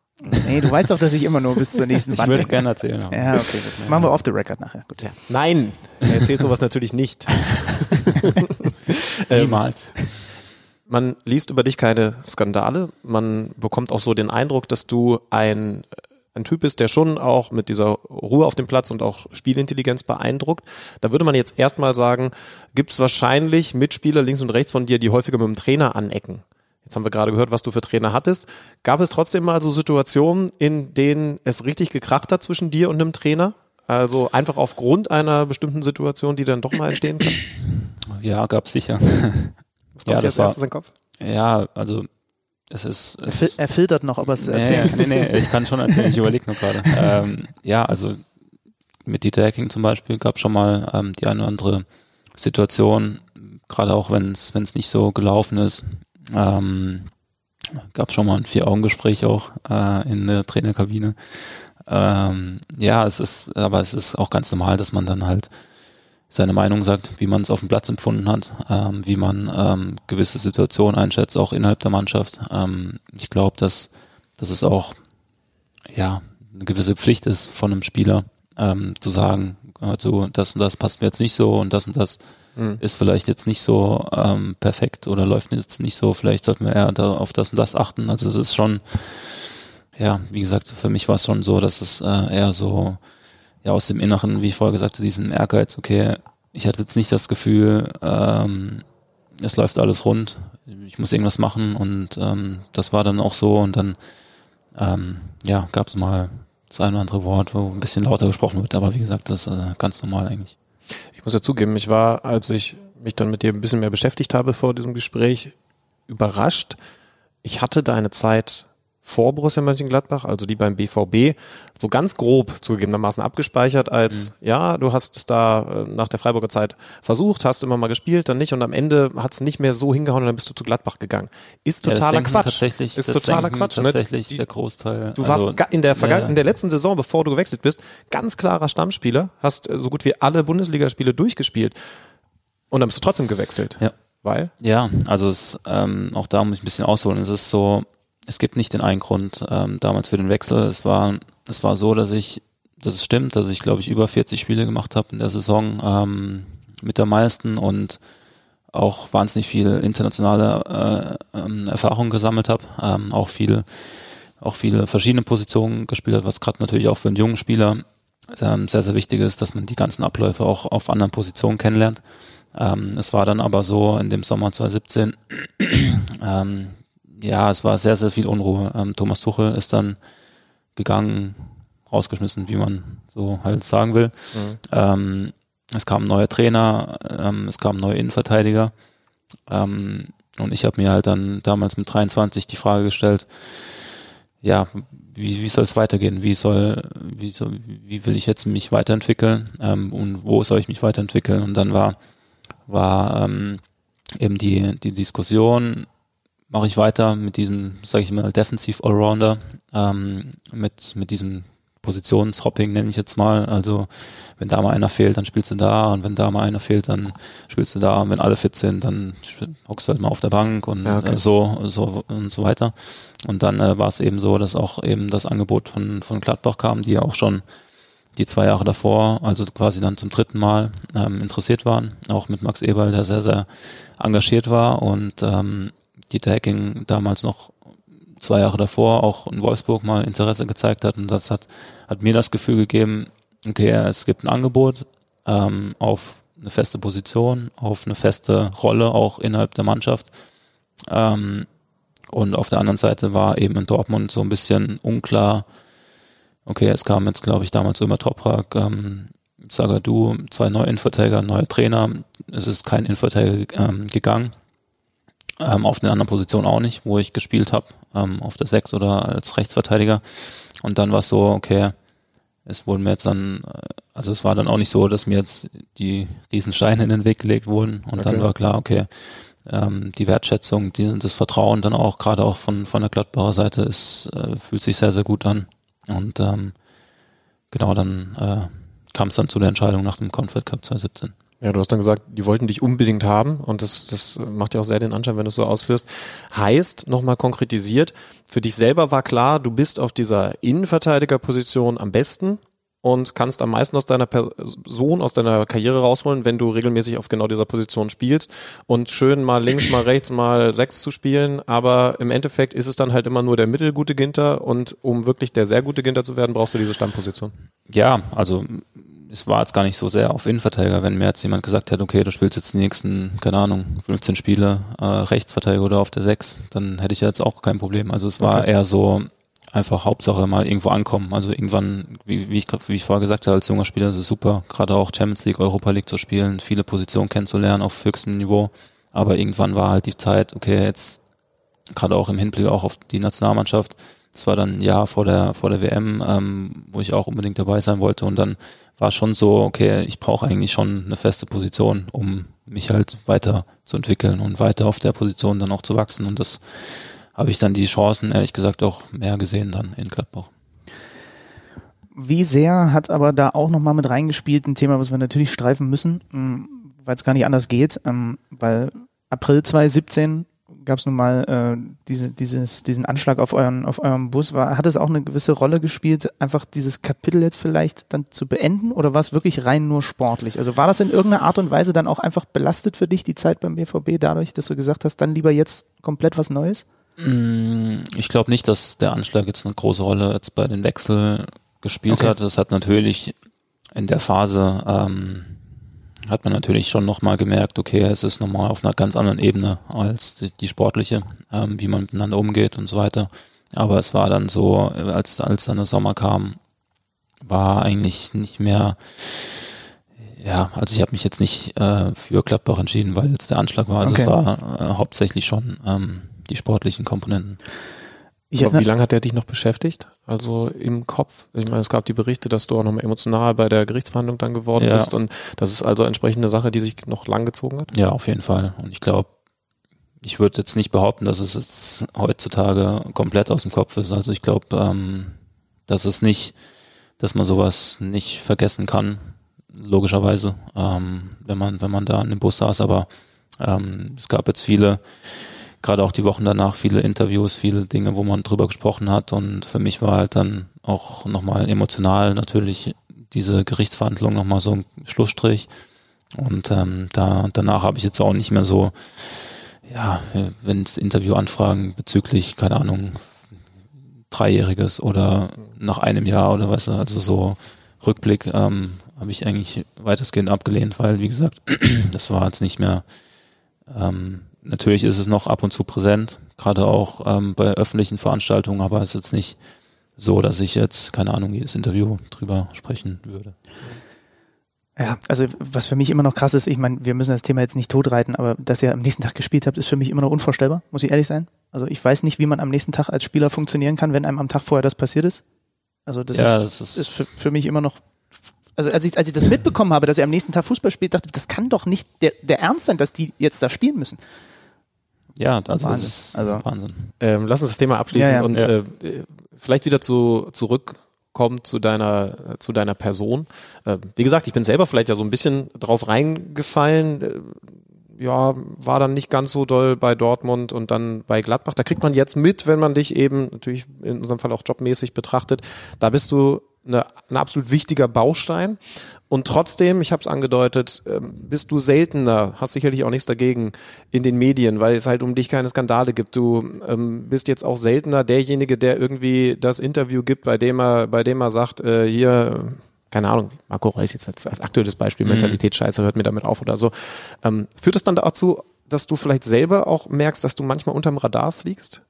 Nee, du weißt doch, dass ich immer nur bis zur nächsten ich Wand würde es gerne erzählen. aber- Ja, okay, gut. Machen wir off the record nachher. Gut. Nein, er erzählt sowas natürlich nicht. (laughs) Ähm, Niemals. Man liest über dich keine Skandale. Man bekommt auch so den Eindruck, dass du ein, ein Typ bist, der schon auch mit dieser Ruhe auf dem Platz und auch Spielintelligenz beeindruckt. Da würde man jetzt erstmal sagen, gibt es wahrscheinlich Mitspieler links und rechts von dir, die häufiger mit dem Trainer anecken. Jetzt haben wir gerade gehört, was du für Trainer hattest. Gab es trotzdem mal so Situationen, in denen es richtig gekracht hat zwischen dir und einem Trainer? Also einfach aufgrund einer bestimmten Situation, die dann doch mal entstehen kann? Ja, gab's sicher. Was kommt Ja, dir das als war- erstes in den Kopf? Ja, also es ist, Er, es fil ist er filtert noch, ob er es nee, erzählen kann. nee, nee, ich kann schon erzählen, ich überlege nur gerade. (laughs) Ähm, ja, also mit Dieter Hacking zum Beispiel gab schon mal ähm, die eine oder andere Situation, gerade auch wenn es wenn es nicht so gelaufen ist. Ähm, gab schon mal ein Vier-Augen-Gespräch auch äh, in der Trainerkabine. Ähm, ja, es ist, aber es ist auch ganz normal, dass man dann halt seine Meinung sagt, wie man es auf dem Platz empfunden hat, ähm, wie man ähm, gewisse Situationen einschätzt, auch innerhalb der Mannschaft. Ähm, ich glaube, dass, dass es auch ja eine gewisse Pflicht ist von einem Spieler, ähm, zu sagen, also das und das passt mir jetzt nicht so und das und das ist vielleicht jetzt nicht so ähm, perfekt oder läuft jetzt nicht so, vielleicht sollten wir eher da auf das und das achten. Also es ist schon, ja, wie gesagt, für mich war es schon so, dass es äh, eher so ja aus dem Inneren, wie ich vorher gesagt habe, diesen Ehrgeiz, okay, ich hatte jetzt nicht das Gefühl, ähm, es läuft alles rund, ich muss irgendwas machen und ähm, das war dann auch so und dann ähm, ja, gab es mal das eine oder andere Wort, wo ein bisschen lauter gesprochen wird, aber wie gesagt, das ist äh, ganz normal eigentlich. Ich muss ja zugeben, ich war, als ich mich dann mit dir ein bisschen mehr beschäftigt habe vor diesem Gespräch, überrascht. Ich hatte deine Zeit vor Borussia Mönchengladbach, also die beim BVB, so ganz grob zugegebenermaßen abgespeichert als, ja, du hast es da äh, nach der Freiburger Zeit versucht, hast immer mal gespielt, dann nicht und am Ende hat es nicht mehr so hingehauen und dann bist du zu Gladbach gegangen. Ist Ja, totaler denken Quatsch. Tatsächlich, ist totaler denken Quatsch. Ne? Tatsächlich Die- der Großteil. Du also, warst in der, Vergangen ja, ja. in der letzten Saison, bevor du gewechselt bist, ganz klarer Stammspieler, hast so gut wie alle Bundesligaspiele durchgespielt und dann bist du trotzdem gewechselt. Ja. Weil? Ja, also es, ähm, auch da muss ich ein bisschen ausholen. Es ist so, es gibt nicht den einen Grund ähm, damals für den Wechsel. Es war, es war so, dass ich, dass es stimmt, dass ich glaube ich über 40 Spiele gemacht habe in der Saison ähm, mit der meisten und auch wahnsinnig viel internationale äh, ähm, Erfahrung gesammelt habe, ähm, auch viel, auch viele verschiedene Positionen gespielt hat, was gerade natürlich auch für einen jungen Spieler ähm, sehr, sehr wichtig ist, dass man die ganzen Abläufe auch auf anderen Positionen kennenlernt. Ähm, es war dann aber so in dem Sommer 2017, ähm, ja, es war sehr, sehr viel Unruhe. Ähm, Thomas Tuchel ist dann gegangen, rausgeschmissen, wie man so halt sagen will. Mhm. Ähm, es kam ein neuer Trainer, ähm, es kam neue Innenverteidiger. Ähm, und ich habe mir halt dann damals mit 23 die Frage gestellt, ja, wie, wie soll es weitergehen? Wie soll, wie soll, wie will ich jetzt mich weiterentwickeln? Ähm, und wo soll ich mich weiterentwickeln? Und dann war, war ähm, eben die, die Diskussion, mache ich weiter mit diesem, sage ich mal, Defensive Allrounder, ähm, mit, mit diesem Positionshopping nenne ich jetzt mal. Also wenn da mal einer fehlt, dann spielst du da und wenn da mal einer fehlt, dann spielst du da und wenn alle fit sind, dann hockst du halt mal auf der Bank und ja, okay. so, so und so weiter. Und dann äh, war es eben so, dass auch eben das Angebot von, von Gladbach kam, die ja auch schon die zwei Jahre davor, also quasi dann zum dritten Mal ähm, interessiert waren, auch mit Max Eberl, der sehr, sehr engagiert war und ähm, Dieter Hacking damals noch zwei Jahre davor auch in Wolfsburg mal Interesse gezeigt hat. Und das hat, hat mir das Gefühl gegeben, okay, es gibt ein Angebot ähm, auf eine feste Position, auf eine feste Rolle auch innerhalb der Mannschaft. Ähm, und auf der anderen Seite war eben in Dortmund so ein bisschen unklar, okay, es kam jetzt, glaube ich, damals immer Toprak, ähm, du, zwei neue Innenverteidiger, neue Trainer, es ist kein Innenverteidiger ähm, gegangen. Ähm, auf den anderen Positionen auch nicht, wo ich gespielt habe, ähm, auf der Sechs oder als Rechtsverteidiger. Und dann war es so, okay, es wurden mir jetzt dann, äh, also es war dann auch nicht so, dass mir jetzt die Riesensteine in den Weg gelegt wurden. Und okay. dann war klar, okay, ähm, die Wertschätzung, die, das Vertrauen dann auch, gerade auch von, von der Gladbacher Seite, ist, äh, fühlt sich sehr, sehr gut an. Und ähm, genau, dann äh, kam es dann zu der Entscheidung nach dem Confed Cup 2017. Ja, du hast dann gesagt, die wollten dich unbedingt haben und das, das macht ja auch sehr den Anschein, wenn du es so ausführst. Heißt, nochmal konkretisiert, für dich selber war klar, du bist auf dieser Innenverteidigerposition am besten und kannst am meisten aus deiner Person, aus deiner Karriere rausholen, wenn du regelmäßig auf genau dieser Position spielst und schön mal links, mal rechts, mal sechs zu spielen, aber im Endeffekt ist es dann halt immer nur der mittelgute Ginter und um wirklich der sehr gute Ginter zu werden, brauchst du diese Stammposition. Ja, also es war jetzt gar nicht so sehr auf Innenverteidiger, wenn mir jetzt jemand gesagt hätte, okay, du spielst jetzt die nächsten, keine Ahnung, 15 Spiele äh, Rechtsverteidiger oder auf der 6, dann hätte ich jetzt auch kein Problem. Also es war okay. eher so einfach Hauptsache mal irgendwo ankommen. Also irgendwann, wie, wie, ich, wie ich vorher gesagt habe, als junger Spieler ist es super, gerade auch Champions League, Europa League zu spielen, viele Positionen kennenzulernen auf höchstem Niveau. Aber irgendwann war halt die Zeit, okay, jetzt gerade auch im Hinblick auch auf die Nationalmannschaft, das war dann ein Jahr vor der, vor der WM, ähm, wo ich auch unbedingt dabei sein wollte. Und dann war schon so, okay, ich brauche eigentlich schon eine feste Position, um mich halt weiter zu entwickeln und weiter auf der Position dann auch zu wachsen. Und das habe ich dann die Chancen, ehrlich gesagt, auch mehr gesehen dann in Gladbach. Wie sehr hat aber da auch nochmal mit reingespielt, ein Thema, was wir natürlich streifen müssen, mm, weil es gar nicht anders geht, ähm, weil April 2017 gab es nun mal äh, diese, dieses, diesen Anschlag auf euren, auf eurem Bus. War, hat es auch eine gewisse Rolle gespielt, einfach dieses Kapitel jetzt vielleicht dann zu beenden oder war es wirklich rein nur sportlich? Also war das in irgendeiner Art und Weise dann auch einfach belastet für dich, die Zeit beim BVB, dadurch, dass du gesagt hast, dann lieber jetzt komplett was Neues? Mm, ich glaube nicht, dass der Anschlag jetzt eine große Rolle jetzt bei den Wechsel gespielt okay. hat. Das hat natürlich in der Phase ähm, hat man natürlich schon nochmal gemerkt, okay, es ist nochmal auf einer ganz anderen Ebene als die, die sportliche, ähm, wie man miteinander umgeht und so weiter. Aber es war dann so, als, als dann der Sommer kam, war eigentlich nicht mehr, ja, also ich habe mich jetzt nicht äh, für Gladbach entschieden, weil jetzt der Anschlag war. Also okay. es war äh, hauptsächlich schon ähm, die sportlichen Komponenten. Ich Aber wie lange hat der dich noch beschäftigt? Also im Kopf? Ich meine, es gab die Berichte, dass du auch nochmal emotional bei der Gerichtsverhandlung dann geworden ja. bist und das ist also entsprechend eine Sache, die sich noch lang gezogen hat? Ja, auf jeden Fall. Und ich glaube, ich würde jetzt nicht behaupten, dass es jetzt heutzutage komplett aus dem Kopf ist. Also ich glaube, ähm, dass es nicht, dass man sowas nicht vergessen kann, logischerweise, ähm, wenn man, wenn man da an dem Bus saß. Aber ähm, es gab jetzt viele gerade auch die Wochen danach viele Interviews, viele Dinge, wo man drüber gesprochen hat. Und für mich war halt dann auch nochmal emotional natürlich diese Gerichtsverhandlung nochmal so ein Schlussstrich. Und ähm, da danach habe ich jetzt auch nicht mehr so, ja, wenn es Interviewanfragen bezüglich, keine Ahnung, Dreijähriges oder nach einem Jahr oder was, also so Rückblick ähm, habe ich eigentlich weitestgehend abgelehnt, weil wie gesagt, (clears throat) das war jetzt nicht mehr ähm, natürlich ist es noch ab und zu präsent, gerade auch ähm, bei öffentlichen Veranstaltungen, aber es ist jetzt nicht so, dass ich jetzt, keine Ahnung, jedes Interview drüber sprechen würde. Ja, also was für mich immer noch krass ist, ich meine, wir müssen das Thema jetzt nicht totreiten, aber dass ihr am nächsten Tag gespielt habt, ist für mich immer noch unvorstellbar, muss ich ehrlich sein. Also ich weiß nicht, wie man am nächsten Tag als Spieler funktionieren kann, wenn einem am Tag vorher das passiert ist. Also das, Ja, ist, das ist- ist für, für mich immer noch. Also als ich, als ich das mitbekommen habe, dass er am nächsten Tag Fußball spielt, dachte ich, das kann doch nicht der, der Ernst sein, dass die jetzt da spielen müssen. Ja, also Wahnsinn. das ist Also- Wahnsinn. Ähm, lass uns das Thema abschließen Ja, ja. und Ja. Äh, vielleicht wieder zu, zurückkommen zu deiner, zu deiner Person. Äh, wie gesagt, ich bin selber vielleicht ja so ein bisschen drauf reingefallen. Äh, ja, war dann nicht ganz so doll bei Dortmund und dann bei Gladbach. Da kriegt man jetzt mit, wenn man dich eben natürlich in unserem Fall auch jobmäßig betrachtet. Da bist du eine, ein absolut wichtiger Baustein. Und trotzdem, ich habe es angedeutet, ähm, bist du seltener, hast sicherlich auch nichts dagegen in den Medien, weil es halt um dich keine Skandale gibt. Du ähm, bist jetzt auch seltener derjenige, der irgendwie das Interview gibt, bei dem er, bei dem er sagt, äh, hier, keine Ahnung, Marco Reus jetzt als, als aktuelles Beispiel, Mentalitätsscheiße, hört mir damit auf oder so. Ähm, führt es dann dazu, dass du vielleicht selber auch merkst, dass du manchmal unterm Radar fliegst?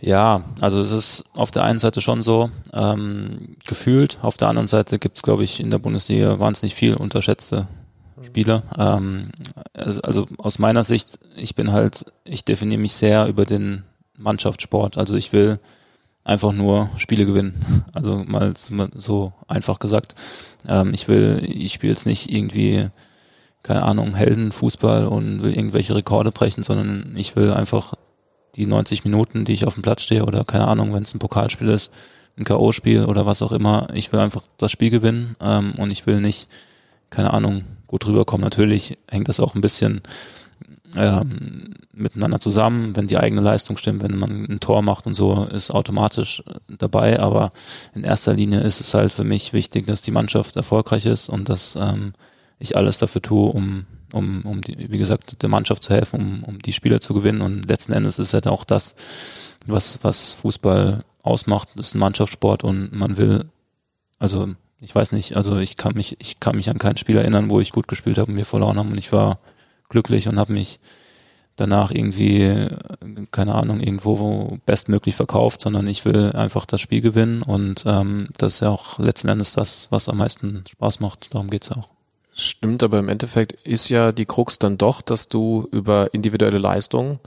Ja, also es ist auf der einen Seite schon so ähm, gefühlt, auf der anderen Seite gibt es, glaube ich, in der Bundesliga wahnsinnig viel unterschätzte Spieler. Ähm, also, also aus meiner Sicht, ich bin halt, ich definiere mich sehr über den Mannschaftssport. Also ich will einfach nur Spiele gewinnen. (laughs) Also mal so einfach gesagt. Ähm, ich will, ich spiele jetzt nicht irgendwie, keine Ahnung, Heldenfußball und will irgendwelche Rekorde brechen, sondern ich will einfach die 90 Minuten, die ich auf dem Platz stehe oder keine Ahnung, wenn es ein Pokalspiel ist, ein K.O.-Spiel oder was auch immer, ich will einfach das Spiel gewinnen ähm, und ich will nicht, keine Ahnung, gut rüberkommen. Natürlich hängt das auch ein bisschen ähm, miteinander zusammen, wenn die eigene Leistung stimmt, wenn man ein Tor macht und so, ist automatisch dabei, aber in erster Linie ist es halt für mich wichtig, dass die Mannschaft erfolgreich ist und dass ähm, ich alles dafür tue, um um, um die, wie gesagt, der Mannschaft zu helfen, um, um die Spieler zu gewinnen. Und letzten Endes ist halt auch das, was, was Fußball ausmacht, ist ein Mannschaftssport und man will, also ich weiß nicht, also ich kann mich, ich kann mich an kein Spiel erinnern, wo ich gut gespielt habe und wir verloren haben und ich war glücklich und habe mich danach irgendwie, keine Ahnung, irgendwo wo bestmöglich verkauft, sondern ich will einfach das Spiel gewinnen und ähm, das ist ja auch letzten Endes das, was am meisten Spaß macht. Darum geht's auch. Stimmt, aber im Endeffekt ist ja die Krux dann doch, dass du über individuelle Leistung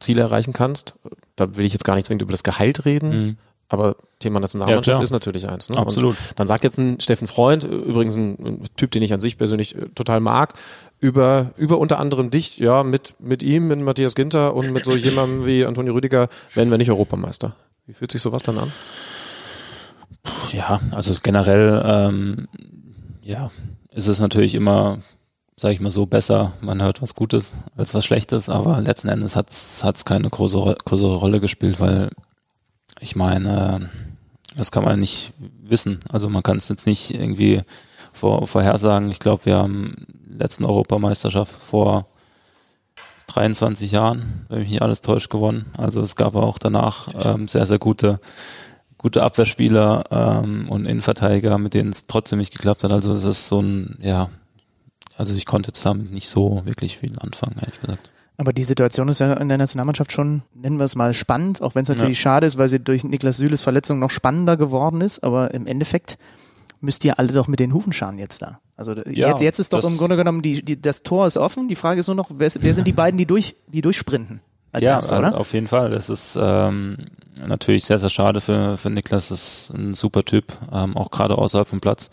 Ziele erreichen kannst. Da will ich jetzt gar nicht zwingend über das Gehalt reden, Mhm. aber Thema Ja, Nationalmannschaft klar. ist natürlich eins. Ne? Absolut. Und dann sagt jetzt ein Steffen Freund, äh, übrigens ein, ein Typ, den ich an sich persönlich äh, total mag, über, über unter anderem dich, ja, mit, mit ihm, mit Matthias Ginter und mit so (coughs) jemandem wie Antonio Rüdiger werden wir nicht Europameister. Wie fühlt sich sowas dann an? Ja, also generell, ähm, ja, ist es natürlich immer, sage ich mal so, besser, man hört was Gutes als was Schlechtes, aber letzten Endes hat es keine große, Ro- größere Rolle gespielt, weil ich meine, das kann man nicht wissen. Also man kann es jetzt nicht irgendwie vor, vorhersagen. Ich glaube, wir haben letzten Europameisterschaft vor 23 Jahren, wenn mich nicht alles täuscht, gewonnen. Also es gab auch danach ähm, sehr, sehr gute gute Abwehrspieler ähm, und Innenverteidiger, mit denen es trotzdem nicht geklappt hat. Also es ist so ein, ja, also ich konnte jetzt damit nicht so wirklich viel anfangen, ehrlich gesagt. Aber die Situation ist ja in der Nationalmannschaft schon, nennen wir es mal, spannend, auch wenn es natürlich schade ist, weil sie durch Niklas Süles Verletzung noch spannender geworden ist. Aber im Endeffekt müsst ihr alle doch mit den Hufen scharen jetzt da. Also Ja, jetzt, jetzt ist doch im Grunde genommen, die, die, das Tor ist offen. Die Frage ist nur noch, wer, wer sind die beiden, die, durch, die durchsprinten? Als ja, Erster, oder? auf jeden Fall. Das ist ähm, natürlich sehr, sehr schade für, für Niklas. Das ist ein super Typ, ähm, auch gerade außerhalb vom Platz.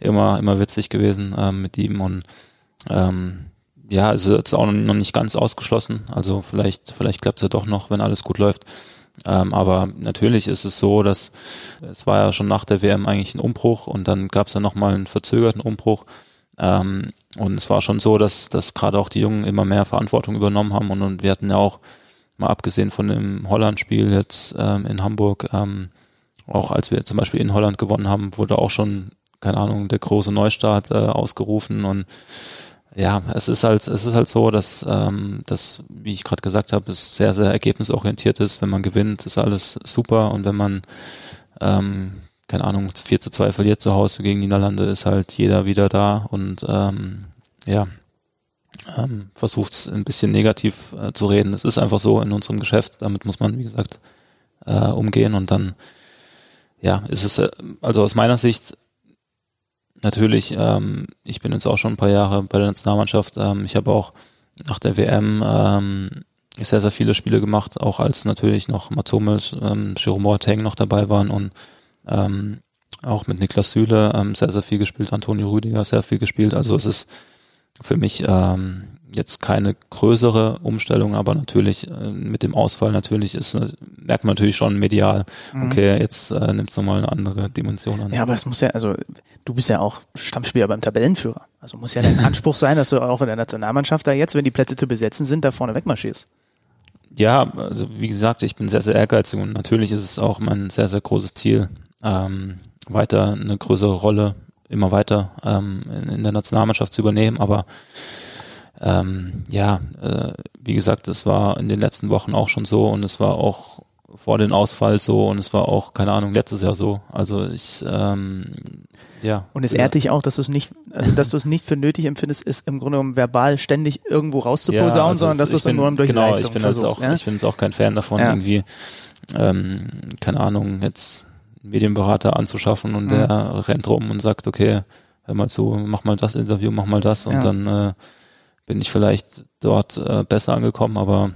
Immer, immer witzig gewesen ähm, mit ihm und ähm, ja, es ist jetzt auch noch nicht ganz ausgeschlossen. Also vielleicht, vielleicht klappt es ja doch noch, wenn alles gut läuft. Ähm, aber natürlich ist es so, dass es war ja schon nach der WM eigentlich ein Umbruch und dann gab es ja nochmal einen verzögerten Umbruch. Ähm, und es war schon so, dass, dass gerade auch die Jungen immer mehr Verantwortung übernommen haben und, und wir hatten ja auch, mal abgesehen von dem Holland-Spiel jetzt ähm, in Hamburg, ähm, auch als wir zum Beispiel in Holland gewonnen haben, wurde auch schon, keine Ahnung, der große Neustart äh, ausgerufen und ja, es ist halt, es ist halt so, dass ähm, das, wie ich gerade gesagt habe, es sehr, sehr ergebnisorientiert ist. Wenn man gewinnt, ist alles super und wenn man ähm, keine Ahnung, 4 zu 2 verliert zu Hause gegen Niederlande, ist halt jeder wieder da und ähm, ja, ähm, versucht es ein bisschen negativ äh, zu reden. Es ist einfach so in unserem Geschäft, damit muss man, wie gesagt, äh, umgehen und dann, ja, ist es, äh, also aus meiner Sicht natürlich, ähm, ich bin jetzt auch schon ein paar Jahre bei der Nationalmannschaft, ähm, ich habe auch nach der WM ähm, sehr, sehr viele Spiele gemacht, auch als natürlich noch Mats Hummels, ähm, Jerome Boateng noch dabei waren und ähm, auch mit Niklas Süle ähm, sehr, sehr viel gespielt, Antonio Rüdiger sehr viel gespielt. Also es ist für mich ähm, jetzt keine größere Umstellung, aber natürlich äh, mit dem Ausfall natürlich ist, äh, merkt man natürlich schon medial, Mhm. okay, jetzt äh, nimmt es nochmal eine andere Dimension an. Ja, aber es muss ja, also du bist ja auch Stammspieler beim Tabellenführer. Also muss ja dein (laughs) Anspruch sein, dass du auch in der Nationalmannschaft da jetzt, wenn die Plätze zu besetzen sind, da vorne wegmarschierst. Ja, also wie gesagt, ich bin sehr, sehr ehrgeizig und natürlich ist es auch mein sehr, sehr großes Ziel, ähm, weiter eine größere Rolle immer weiter ähm, in, in der Nationalmannschaft zu übernehmen. Aber ähm, ja, äh, wie gesagt, es war in den letzten Wochen auch schon so und es war auch vor dem Ausfall so und es war auch, keine Ahnung, letztes Jahr so. Also ich, ähm, ja. Und es ja. ehrt dich auch, dass du es nicht, also dass du es nicht für nötig empfindest, ist im Grunde genommen verbal ständig irgendwo rauszuposaunen, also sondern dass du es nur bin- durch genau, Leistung ich bin also versuchst. auch, ja? ich bin jetzt auch kein Fan davon, Ja. irgendwie, ähm, keine Ahnung, jetzt Medienberater anzuschaffen und Mhm. der rennt rum und sagt, okay, hör mal zu, mach mal das Interview, mach mal das und Ja. dann äh, bin ich vielleicht dort äh, besser angekommen, aber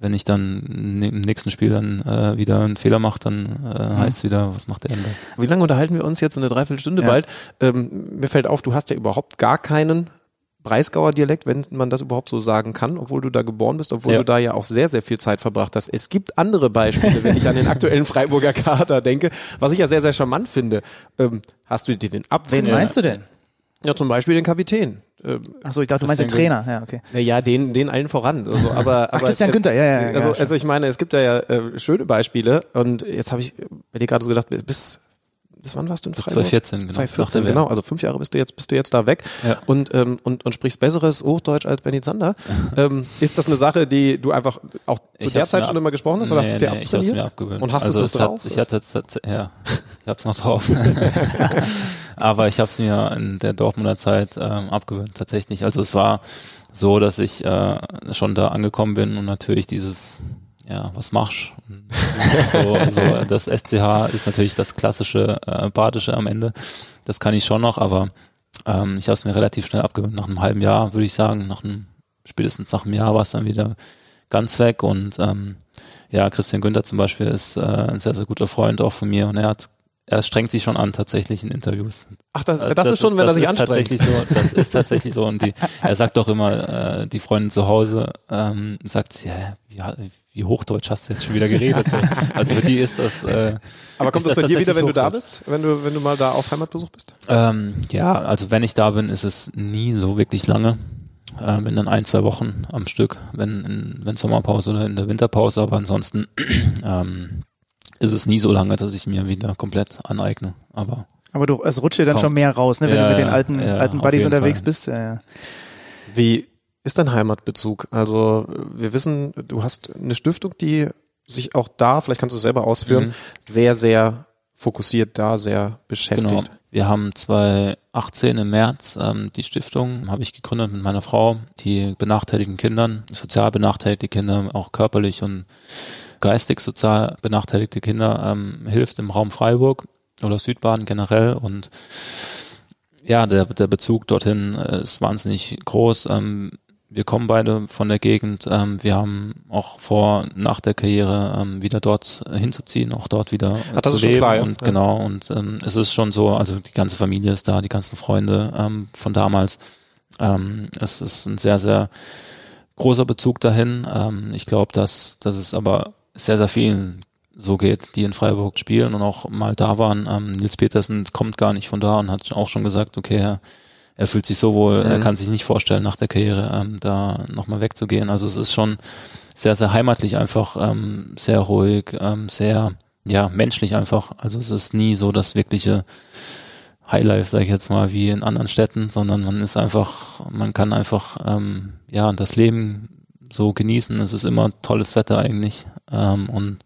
wenn ich dann im nächsten Spiel dann äh, wieder einen Fehler mache, dann äh, heißt es wieder, was macht der denn da? Wie lange unterhalten wir uns jetzt? Eine Dreiviertelstunde Ja. bald. Ähm, mir fällt auf, du hast ja überhaupt gar keinen Breisgauer Dialekt, wenn man das überhaupt so sagen kann, obwohl du da geboren bist, obwohl Ja. du da ja auch sehr, sehr viel Zeit verbracht hast. Es gibt andere Beispiele, wenn ich an den aktuellen Freiburger Kader denke, was ich ja sehr, sehr charmant finde. Ähm, hast du dir den Wen abtrainiert? meinst du denn? Ja, zum Beispiel den Kapitän. Ähm, Achso, ich dachte, du meinst den Trainer. Ja, okay. naja, den, den allen voran. Also, (laughs) aber, aber Christian es, Günther, ja, ja, ja, Also, ja, also ich meine, es gibt da ja äh, schöne Beispiele und jetzt habe ich bei dir gerade so gedacht, bis, bis wann warst du in Freiburg? 2014, genau. 2014, Nach der WM. genau. Also fünf Jahre bist du jetzt, bist du jetzt da weg Ja. und, ähm, und, und sprichst besseres Hochdeutsch als Benny Zander. (laughs) ähm, ist das eine Sache, die du einfach auch zu Ich der Zeit schon immer gesprochen hast oder hast du es dir Nee, nee, ich hab's abtrainiert? mir abgewöhnt. Und hast also du es noch drauf? Hat, ich hatte es, ja, (laughs) ich hab's noch drauf. (laughs) Aber ich habe es mir in der Dortmunder Zeit ähm, abgewöhnt, tatsächlich. Also es war so, dass ich äh, schon da angekommen bin und natürlich dieses, ja, was machst? so, so, das SCH ist natürlich das klassische äh, Badische am Ende. Das kann ich schon noch, aber ähm, ich habe es mir relativ schnell abgewöhnt. Nach einem halben Jahr würde ich sagen, nach einem, spätestens nach einem Jahr war es dann wieder ganz weg und ähm, ja, Christian Günther zum Beispiel ist äh, ein sehr, sehr guter Freund auch von mir und er hat er strengt sich schon an tatsächlich in Interviews. Ach, das, Äh, das, ist schon, wenn das er sich ist anstrengt. tatsächlich so. Das ist tatsächlich so. Und die, er sagt doch immer, äh, die Freundin zu Hause ähm, sagt, ja, wie, wie Hochdeutsch hast du jetzt schon wieder geredet? So. Also für die ist das. Äh, Aber kommt das bei dir wieder, wenn du da bist? Wenn du, wenn du mal da auf Heimatbesuch bist? Ähm, ja, also wenn ich da bin, ist es nie so wirklich lange. Ähm, in dann ein, zwei Wochen am Stück, wenn, in, wenn Sommerpause oder in der Winterpause, aber ansonsten (clears throat) ähm, ist es nie so lange, dass ich mir wieder komplett aneigne. Aber Aber du, es rutscht dir dann Komm. schon mehr raus, ne, wenn Ja, du mit den alten, ja, alten Buddies unterwegs Fall. bist. Ja, ja. Wie ist dein Heimatbezug? Also wir wissen, du hast eine Stiftung, die sich auch da, vielleicht kannst du es selber ausführen, Mhm. sehr, sehr fokussiert da, sehr beschäftigt. Genau. Wir haben 2018 im März ähm, die Stiftung, habe ich gegründet mit meiner Frau, die benachteiligten Kindern, sozial benachteiligte Kinder, auch körperlich und geistig sozial benachteiligte Kinder ähm, hilft im Raum Freiburg oder Südbaden generell und ja, der, der Bezug dorthin äh, ist wahnsinnig groß. Ähm, wir kommen beide von der Gegend. Ähm, wir haben auch vor, nach der Karriere ähm, wieder dort hinzuziehen, auch dort wieder Ach, das zu ist schon leben. klar, ja. Und Ja. genau, und ähm, es ist schon so, also die ganze Familie ist da, die ganzen Freunde ähm, von damals. Ähm, es ist ein sehr, sehr großer Bezug dahin. Ähm, ich glaube, dass, dass es aber sehr, sehr vielen so geht, die in Freiburg spielen und auch mal da waren. Ähm, Nils Petersen kommt gar nicht von da und hat auch schon gesagt, okay, er, er fühlt sich so wohl, er Mhm. kann sich nicht vorstellen, nach der Karriere ähm, da nochmal wegzugehen. Also es ist schon sehr, sehr heimatlich einfach, ähm, sehr ruhig, ähm, sehr, ja, menschlich einfach. Also es ist nie so das wirkliche Highlife, sage ich jetzt mal, wie in anderen Städten, sondern man ist einfach, man kann einfach, ähm, ja, das Leben so genießen. Es ist immer tolles Wetter eigentlich ähm, und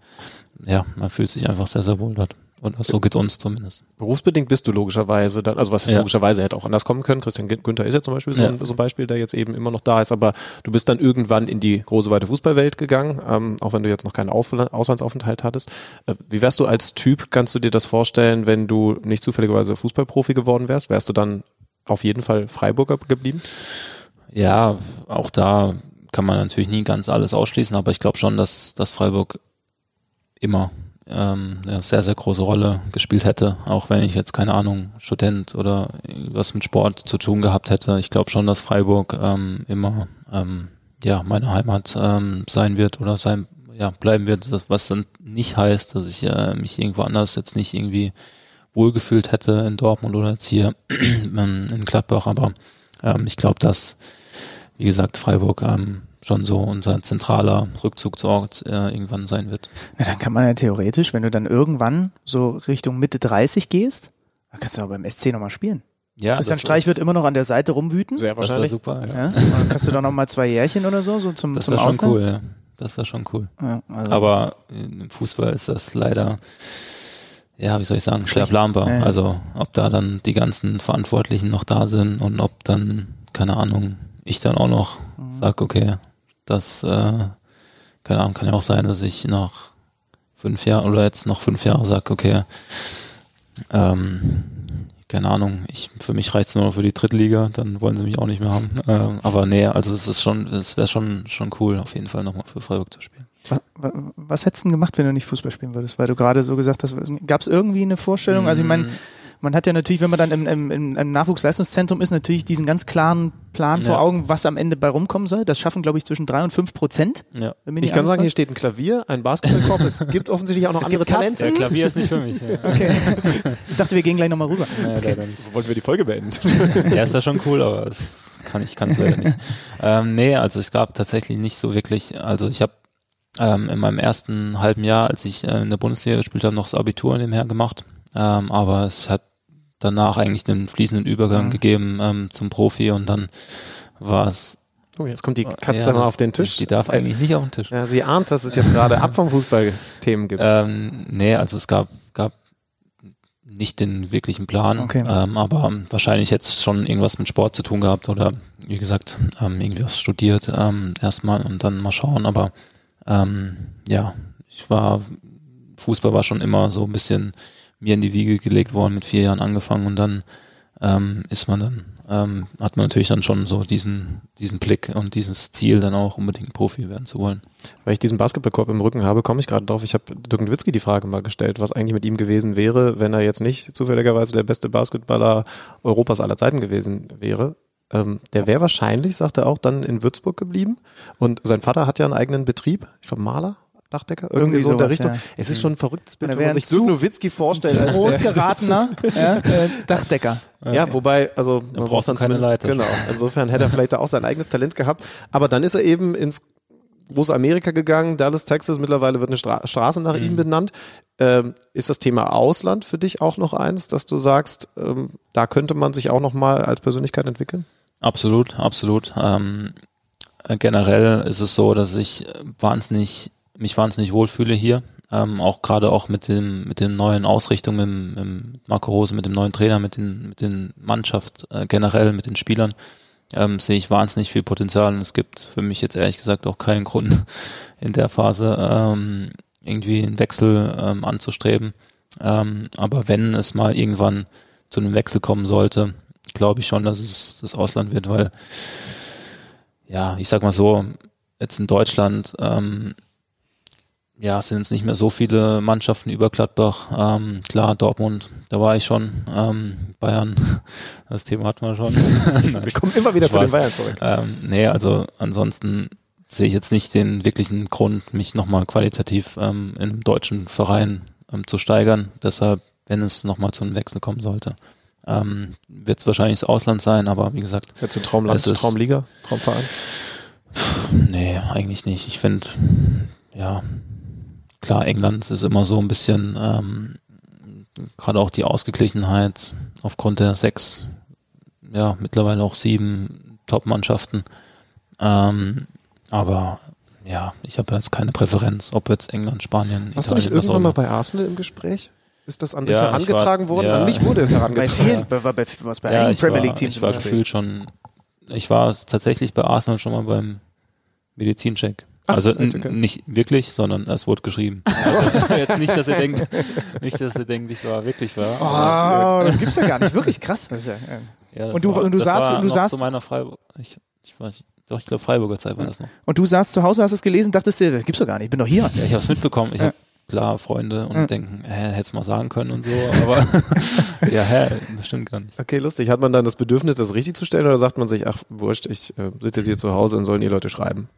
ja, man fühlt sich einfach sehr, sehr wohl dort. Und so geht's uns zumindest. Berufsbedingt bist du logischerweise dann, also was Ja. logischerweise hätte auch anders kommen können. Christian Gü- Günther ist ja zum Beispiel so, Ja. ein, so ein Beispiel, der jetzt eben immer noch da ist, aber du bist dann irgendwann in die große weite Fußballwelt gegangen, ähm, auch wenn du jetzt noch keinen Auf Auslandsaufenthalt hattest. Äh, wie wärst du als Typ, kannst du dir das vorstellen, wenn du nicht zufälligerweise Fußballprofi geworden wärst? Wärst du dann auf jeden Fall Freiburger geblieben? Ja, auch da kann man natürlich nie ganz alles ausschließen, aber ich glaube schon, dass, dass Freiburg immer ähm, eine sehr, sehr große Rolle gespielt hätte, auch wenn ich jetzt keine Ahnung, Student oder was mit Sport zu tun gehabt hätte. Ich glaube schon, dass Freiburg ähm, immer ähm, ja meine Heimat ähm, sein wird oder sein ja bleiben wird, was dann nicht heißt, dass ich äh, mich irgendwo anders jetzt nicht irgendwie wohlgefühlt hätte in Dortmund oder jetzt hier (clears throat) ähm, in Gladbach, aber ähm, ich glaube, dass wie gesagt Freiburg ähm, schon so unser zentraler Rückzugsort äh, irgendwann sein wird. Na, dann kann man ja theoretisch, wenn du dann irgendwann so Richtung Mitte 30 gehst, dann kannst du auch beim SC nochmal spielen. Ja, Christian Streich wird immer noch an der Seite rumwüten. Sehr das wäre wahrscheinlich. super. Ja. Ja? Dann kannst du da noch mal zwei Jährchen oder so, so zum, Das zum wäre schon Ausland. cool, ja. Das wäre schon cool. Ja, also, Aber im Fußball ist das leider, ja, wie soll ich sagen, schwer planbar. Ja, ja. Also ob da dann die ganzen Verantwortlichen noch da sind und ob dann, keine Ahnung, ich dann auch noch Mhm. sag, okay, das, äh, keine Ahnung, kann ja auch sein, dass ich nach fünf Jahren oder jetzt noch fünf Jahre sag, okay, ähm, keine Ahnung, ich, für mich reicht's nur noch für die Drittliga, dann wollen sie mich auch nicht mehr haben. Ähm, aber nee, also es ist schon, es wäre schon, schon cool, auf jeden Fall nochmal für Freiburg zu spielen. was, wa- was hättest du denn gemacht, wenn du nicht Fußball spielen würdest? Weil du gerade so gesagt hast, gab es irgendwie eine Vorstellung? Also ich meine, man hat ja natürlich, wenn man dann im, im, im, Nachwuchsleistungszentrum ist, natürlich diesen ganz klaren Plan vor Ja. Augen, was am Ende bei rumkommen soll. Das schaffen, glaube ich, zwischen drei und fünf Prozent. Ja. Ich nicht kann sagen, hier steht ein Klavier, ein Basketballkorb. es gibt offensichtlich auch noch Es andere. Talente. Klavier ist nicht für mich. Ja, (laughs) Okay. ich dachte, wir gehen gleich nochmal rüber. ja, leider nicht. So wollten wir die Folge beenden. (laughs) ja es wäre schon cool, aber es kann ich kann es leider nicht. Ähm, nee, also es gab tatsächlich nicht so wirklich, also ich habe ähm, in meinem ersten halben Jahr, als ich äh, in der Bundesliga gespielt habe, noch das Abitur nebenher gemacht. Ähm, aber es hat danach eigentlich den fließenden Übergang Mhm. gegeben ähm, zum Profi und dann war es Oh, jetzt kommt die Katze ja, mal auf den Tisch. Die darf eigentlich nicht auf den Tisch. Ja, sie ahnt, dass es jetzt gerade ab vom Fußball Themen gibt. Ähm, nee, also es gab, gab nicht den wirklichen Plan, Okay. ähm, aber wahrscheinlich jetzt schon irgendwas mit Sport zu tun gehabt oder wie gesagt, ähm, irgendwie was studiert ähm, erstmal und dann mal schauen. Aber ähm, ja, ich war, Fußball war schon immer so ein bisschen mir in die Wiege gelegt worden, mit vier Jahren angefangen und dann ähm, ist man dann, ähm, hat man natürlich dann schon so diesen, diesen Blick und dieses Ziel, dann auch unbedingt Profi werden zu wollen. Weil ich diesen Basketballkorb im Rücken habe, komme ich gerade drauf. Ich habe Dirk Nowitzki die Frage mal gestellt, was eigentlich mit ihm gewesen wäre, wenn er jetzt nicht zufälligerweise der beste Basketballer Europas aller Zeiten gewesen wäre. Ähm, der wäre wahrscheinlich, sagt er auch, dann in Würzburg geblieben. Und sein Vater hat ja einen eigenen Betrieb, ich glaube Maler, Dachdecker, irgendwie, Irgendwie so in der Richtung. ja. Es ist schon ein verrücktes Bild, wenn man sich ein Dirk Nowitzki vorstellt. als Groß der- geratener (laughs) (laughs) ja, äh, Dachdecker. Ja, wobei, also man braucht dann keine Leiter. Genau. Insofern hätte er vielleicht auch sein eigenes Talent gehabt. Aber dann ist er eben ins große Amerika gegangen, Dallas, Texas. Mittlerweile wird eine Stra Straße nach ihm benannt. Ähm, ist das Thema Ausland für dich auch noch eins, dass du sagst, ähm, da könnte man sich auch noch mal als Persönlichkeit entwickeln? Absolut, absolut. Ähm, äh, generell ist es so, dass ich wahnsinnig, mich wahnsinnig wohlfühle hier. Ähm, auch gerade auch mit dem, mit den neuen Ausrichtungen im, im Marco Rose, mit dem neuen Trainer, mit den, mit den Mannschaft äh, generell, mit den Spielern, ähm, sehe ich wahnsinnig viel Potenzial und es gibt für mich jetzt ehrlich gesagt auch keinen Grund (laughs) in der Phase ähm, irgendwie einen Wechsel ähm, anzustreben. Ähm, aber wenn es mal irgendwann zu einem Wechsel kommen sollte, glaube ich schon, dass es das Ausland wird, weil ja, ich sag mal so, jetzt in Deutschland ähm, ja, sind es nicht mehr so viele Mannschaften über Gladbach. Ähm, klar, Dortmund, da war ich schon. Ähm, Bayern, (laughs) das Thema hatten wir schon. (laughs) Wir kommen immer wieder zu den Spaß. Bayern zurück. Ähm, nee, also ansonsten sehe ich jetzt nicht den wirklichen Grund, mich nochmal qualitativ ähm, in einem deutschen Verein ähm, zu steigern. Deshalb, wenn es nochmal zu einem Wechsel kommen sollte, ähm, wird es wahrscheinlich das Ausland sein, aber wie gesagt, Ja, zu Traumland, Es ist- Traumliga, Traumverein. nee, eigentlich nicht. Ich finde, ja, klar, England ist immer so ein bisschen, ähm, gerade auch die Ausgeglichenheit aufgrund der sechs, ja, mittlerweile auch sieben Top-Mannschaften. Ähm, aber ja, ich habe jetzt keine Präferenz, ob jetzt England, Spanien, Warst du nicht Italien, was auch irgendwann mal immer. bei Arsenal im Gespräch? Ist das an dich Ja, herangetragen war- worden? ja. An mich wurde es Bei herangetragen. vielen, bei, bei, was bei Ja, einigen ich Premier war, League Teams. ich war gefühlt schon, ich war tatsächlich bei Arsenal schon mal beim Medizincheck. Ach, also okay. nicht wirklich, sondern es wurde geschrieben. Also (laughs) (laughs) jetzt nicht, dass ihr denkt, nicht, dass ihr denkt, ich war wirklich war. aber- Oh, das gibt's ja gar nicht. Wirklich krass. Das ist ja, ja. Ja, das Und du- war, und du saßt- und du saßt- zu meiner Freiburg, ich, ich, war, ich, doch, ich glaube Freiburger Zeit war das noch. Und du saßt zu Hause, hast es gelesen, dachtest dir, das gibt's doch gar nicht. Ich bin doch hier. (laughs) Ja, ich habe es mitbekommen. Ich Ja. habe klar Freunde und Ja. denken, hä, hättest mal sagen können und so, aber ja, hä, das stimmt gar nicht. Okay, lustig. Hat man dann das Bedürfnis, das richtig zu stellen oder sagt man sich, ach wurscht, ich äh, sitze jetzt hier zu Hause und sollen die Leute schreiben?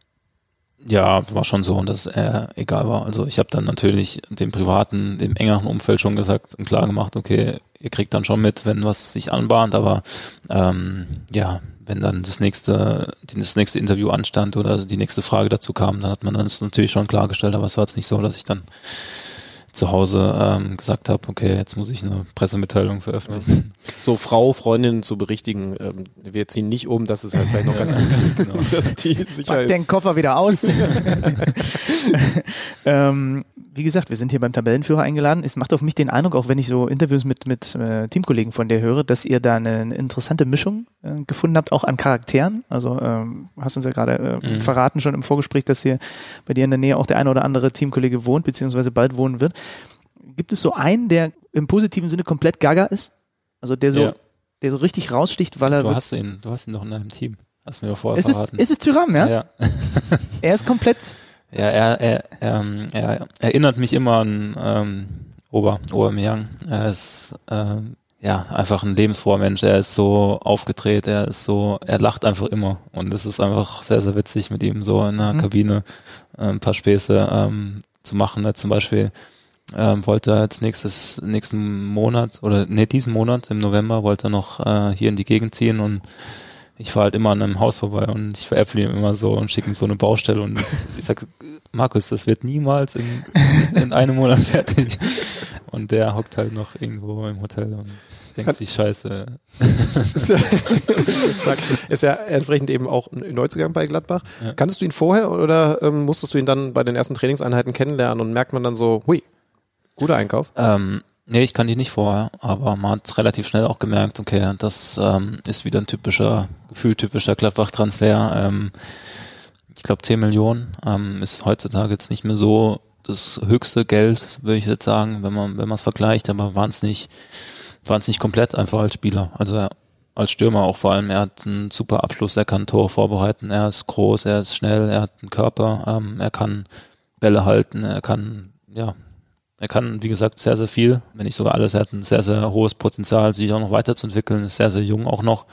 Ja, war schon so, dass er egal war. Also ich habe dann natürlich dem privaten, dem engeren Umfeld schon gesagt und klar gemacht, okay, ihr kriegt dann schon mit, wenn was sich anbahnt, aber ähm, ja, wenn dann das nächste, das nächste Interview anstand oder die nächste Frage dazu kam, dann hat man das natürlich schon klargestellt, aber es war jetzt nicht so, dass ich dann zu Hause ähm, gesagt habe, okay, jetzt muss ich eine Pressemitteilung veröffentlichen. So Frau, Freundin zu berichtigen, ähm, wir ziehen nicht um, das ist halt vielleicht noch ganz gut, genau. (laughs) dass die Pack Sicherheit den Koffer wieder aus. (laughs) (laughs) ähm, wie gesagt, wir sind hier beim Tabellenführer eingeladen. Es macht auf mich den Eindruck, auch wenn ich so Interviews mit, mit äh, Teamkollegen von dir höre, dass ihr da eine, eine interessante Mischung äh, gefunden habt, auch an Charakteren. Also ähm, hast uns ja gerade äh, Mhm. verraten schon im Vorgespräch, dass hier bei dir in der Nähe auch der eine oder andere Teamkollege wohnt, beziehungsweise bald wohnen wird. Gibt es so einen, der im positiven Sinne komplett gaga ist? Also der so, Ja. der so richtig raussticht, weil er Du hast ihn, du hast ihn doch in deinem Team. Hast mir doch vorher ist es, verraten. ist es Tyram, ja? ja. Er ist komplett Ja, er, er, ähm, er erinnert mich immer an ähm, Ober, Obermeyang. Er ist ähm, ja einfach ein lebensfroher Mensch. Er ist so aufgedreht, er ist so, er lacht einfach immer. Und es ist einfach sehr, sehr witzig mit ihm so in der Mhm. Kabine äh, ein paar Späße ähm, zu machen. Ne? Zum Beispiel ähm, wollte er jetzt nächstes, nächsten Monat oder nee, diesen Monat im November wollte er noch äh, hier in die Gegend ziehen und ich fahre halt immer an einem Haus vorbei und ich veräpfle ihm immer so und schicke ihm so eine Baustelle und ich sag, Markus, das wird niemals in, in einem Monat fertig. Und der hockt halt noch irgendwo im Hotel und denkt sich, scheiße. ist ja, ist ja entsprechend eben auch ein Neuzugang bei Gladbach. Ja. Kanntest du ihn vorher oder ähm, musstest du ihn dann bei den ersten Trainingseinheiten kennenlernen und merkt man dann so, hui, guter Einkauf? Ähm, nee, ich kann die nicht vorher, aber man hat relativ schnell auch gemerkt, okay, das ähm, ist wieder ein typischer, gefühltypischer Gladbach-Transfer. Ähm, ich glaube 10 Millionen ähm, ist heutzutage jetzt nicht mehr so das höchste Geld, würde ich jetzt sagen, wenn man wenn man es vergleicht, aber waren es nicht waren es nicht komplett einfach als Spieler. Also als Stürmer auch vor allem, er hat einen super Abschluss, er kann Tore vorbereiten, er ist groß, er ist schnell, er hat einen Körper, ähm, er kann Bälle halten, er kann, ja, er kann, wie gesagt, sehr, sehr viel, wenn nicht sogar alles. Er hat ein sehr, sehr hohes Potenzial, sich auch noch weiterzuentwickeln, ist sehr, sehr jung auch noch.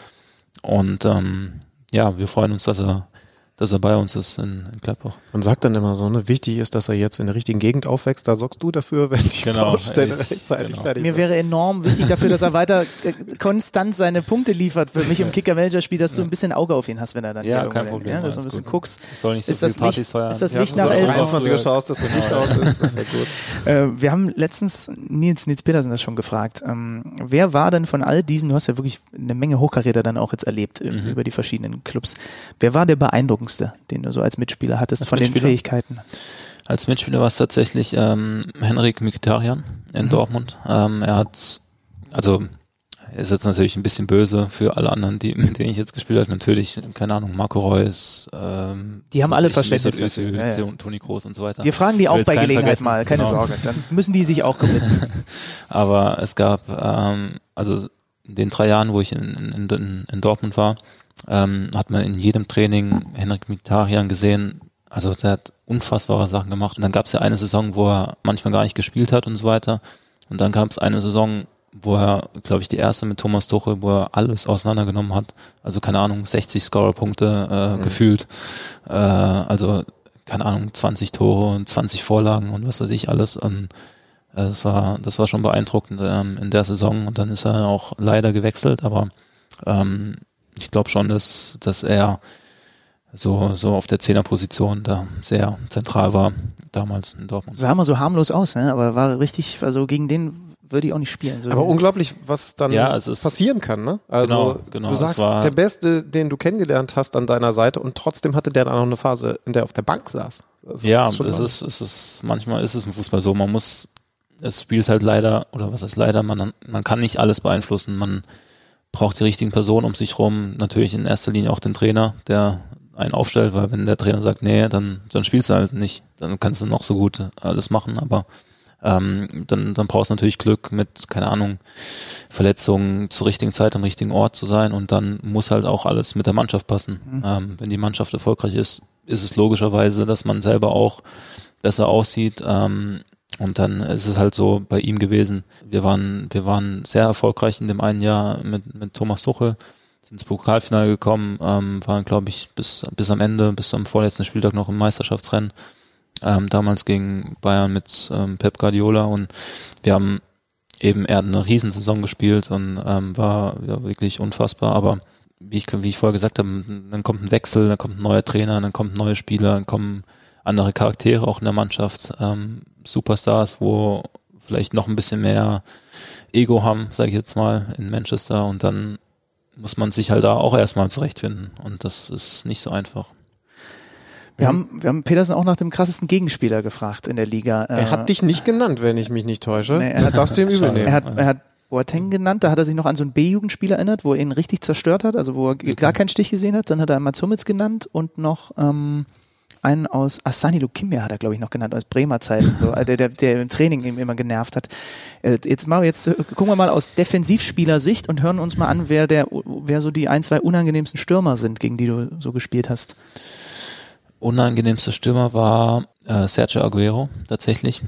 Und ähm, ja, wir freuen uns, dass er, dass er bei uns ist in, in Gladbach. Man sagt dann immer so, ne, wichtig ist, dass er jetzt in der richtigen Gegend aufwächst. Da sorgst du dafür, wenn die Genau, Baustelle rechtzeitig genau. fertig Mir wäre enorm wichtig dafür, dass er weiter äh, konstant seine Punkte liefert für mich im Kicker-Manager-Spiel, dass du ein bisschen Auge auf ihn hast, wenn er dann Ja, kein Problem, Ja, dass du ein bisschen gut. guckst. Es soll nicht so Ist das Partys Licht- feiern. ist das Ja, Licht dass nach du elf? auf 23 Uhr schaust, dass das Licht aus ist, das wäre gut. (laughs) Äh, wir haben letztens Nils, Nils Petersen das schon gefragt. Ähm, wer war denn von all diesen, du hast ja wirklich eine Menge Hochkaräter dann auch jetzt erlebt äh, Mhm. über die verschiedenen Clubs. Wer war der beeindruckendste, den du so als Mitspieler hattest Als von den Mitspieler? Fähigkeiten? Als Mitspieler war es tatsächlich ähm, Henrik Mkhitaryan in Mhm. Dortmund. Ähm, er hat, also er ist jetzt natürlich ein bisschen böse für alle anderen, die, (laughs) mit denen ich jetzt gespielt habe. Natürlich, keine Ahnung, Marco Reus. Ähm, Die haben alle Verständnis Özil. Ja, ja. Toni Kroos und so weiter. Wir fragen die auch bei Gelegenheit vergessen. mal, keine Genau. Sorge. Dann müssen die sich auch committen. (laughs) Aber es gab, ähm, also in den drei Jahren, wo ich in, in, in, in Dortmund war, ähm, hat man in jedem Training Henrik Mkhitaryan gesehen. Also der hat unfassbare Sachen gemacht. Und dann gab es ja eine Saison, wo er manchmal gar nicht gespielt hat und so weiter. Und dann gab es eine Saison, wo er, glaube ich, die erste mit Thomas Tuchel, wo er alles auseinandergenommen hat. Also keine Ahnung, 60 Scorer-Punkte äh, gefühlt. Äh, also keine Ahnung, 20 Tore und 20 Vorlagen und was weiß ich alles. Und äh, das war, das war schon beeindruckend ähm, in der Saison. Und dann ist er auch leider gewechselt, aber ähm, ich glaube schon, dass, dass er so, so auf der Zehnerposition da sehr zentral war, damals in Dortmund. Sah immer so harmlos aus, ne? aber war richtig, also gegen den würde ich auch nicht spielen. So Aber unglaublich, was dann Ja, es ist- passieren kann, ne? Also Genau, genau, du sagst, war- der Beste, den du kennengelernt hast an deiner Seite und trotzdem hatte der dann auch eine Phase, in der er auf der Bank saß. Das ja, schon es ist, es ist, manchmal ist es im Fußball so, man muss es spielt halt leider, oder was heißt leider, man, man kann nicht alles beeinflussen. Man braucht die richtigen Personen um sich rum. Natürlich in erster Linie auch den Trainer, der einen aufstellt, weil wenn der Trainer sagt, nee, dann, dann spielst du halt nicht. Dann kannst du noch so gut alles machen, aber ähm, dann, dann brauchst du natürlich Glück mit, keine Ahnung, Verletzungen zur richtigen Zeit am richtigen Ort zu sein und dann muss halt auch alles mit der Mannschaft passen. Mhm. Ähm, wenn die Mannschaft erfolgreich ist, ist es logischerweise, dass man selber auch besser aussieht. Ähm, und dann ist es halt so bei ihm gewesen. Wir waren, wir waren sehr erfolgreich in dem einen Jahr mit, mit Thomas Tuchel, sind ins Pokalfinale gekommen, ähm, waren, glaube ich, bis, bis am Ende, bis am vorletzten Spieltag noch im Meisterschaftsrennen ähm, damals gegen Bayern mit ähm, Pep Guardiola und wir haben eben, er hat eine Riesensaison gespielt und ähm, war ja, wirklich unfassbar, aber wie ich, wie ich vorher gesagt habe, dann kommt ein Wechsel, dann kommt ein neuer Trainer, dann kommt neue Spieler, dann kommen andere Charaktere auch in der Mannschaft, ähm, Superstars, wo vielleicht noch ein bisschen mehr Ego haben, sage ich jetzt mal, in Manchester und dann muss man sich halt da auch erstmal zurechtfinden und das ist nicht so einfach. Wir haben, wir haben Petersen auch nach dem krassesten Gegenspieler gefragt in der Liga. Er hat dich nicht genannt, wenn ich mich nicht täusche. Nee, er das hat- darfst du ihm übel nehmen. Er hat, er hat Boateng genannt, da hat er sich noch an so ein B-Jugendspiel erinnert, wo er ihn richtig zerstört hat, also wo er g- gar keinen Stich gesehen hat. Dann hat er Mats Hummels genannt und noch ähm, einen aus Asani Lukimia hat er, glaube ich, noch genannt, aus Bremer Zeiten, so, äh, der, der, der im Training ihm immer genervt hat. Äh, Jetzt mal, jetzt äh, gucken wir mal aus Defensivspielersicht und hören uns mal an, wer der, wer so die ein, zwei unangenehmsten Stürmer sind, gegen die du so gespielt hast. Unangenehmster Stürmer war äh, Sergio Aguero tatsächlich.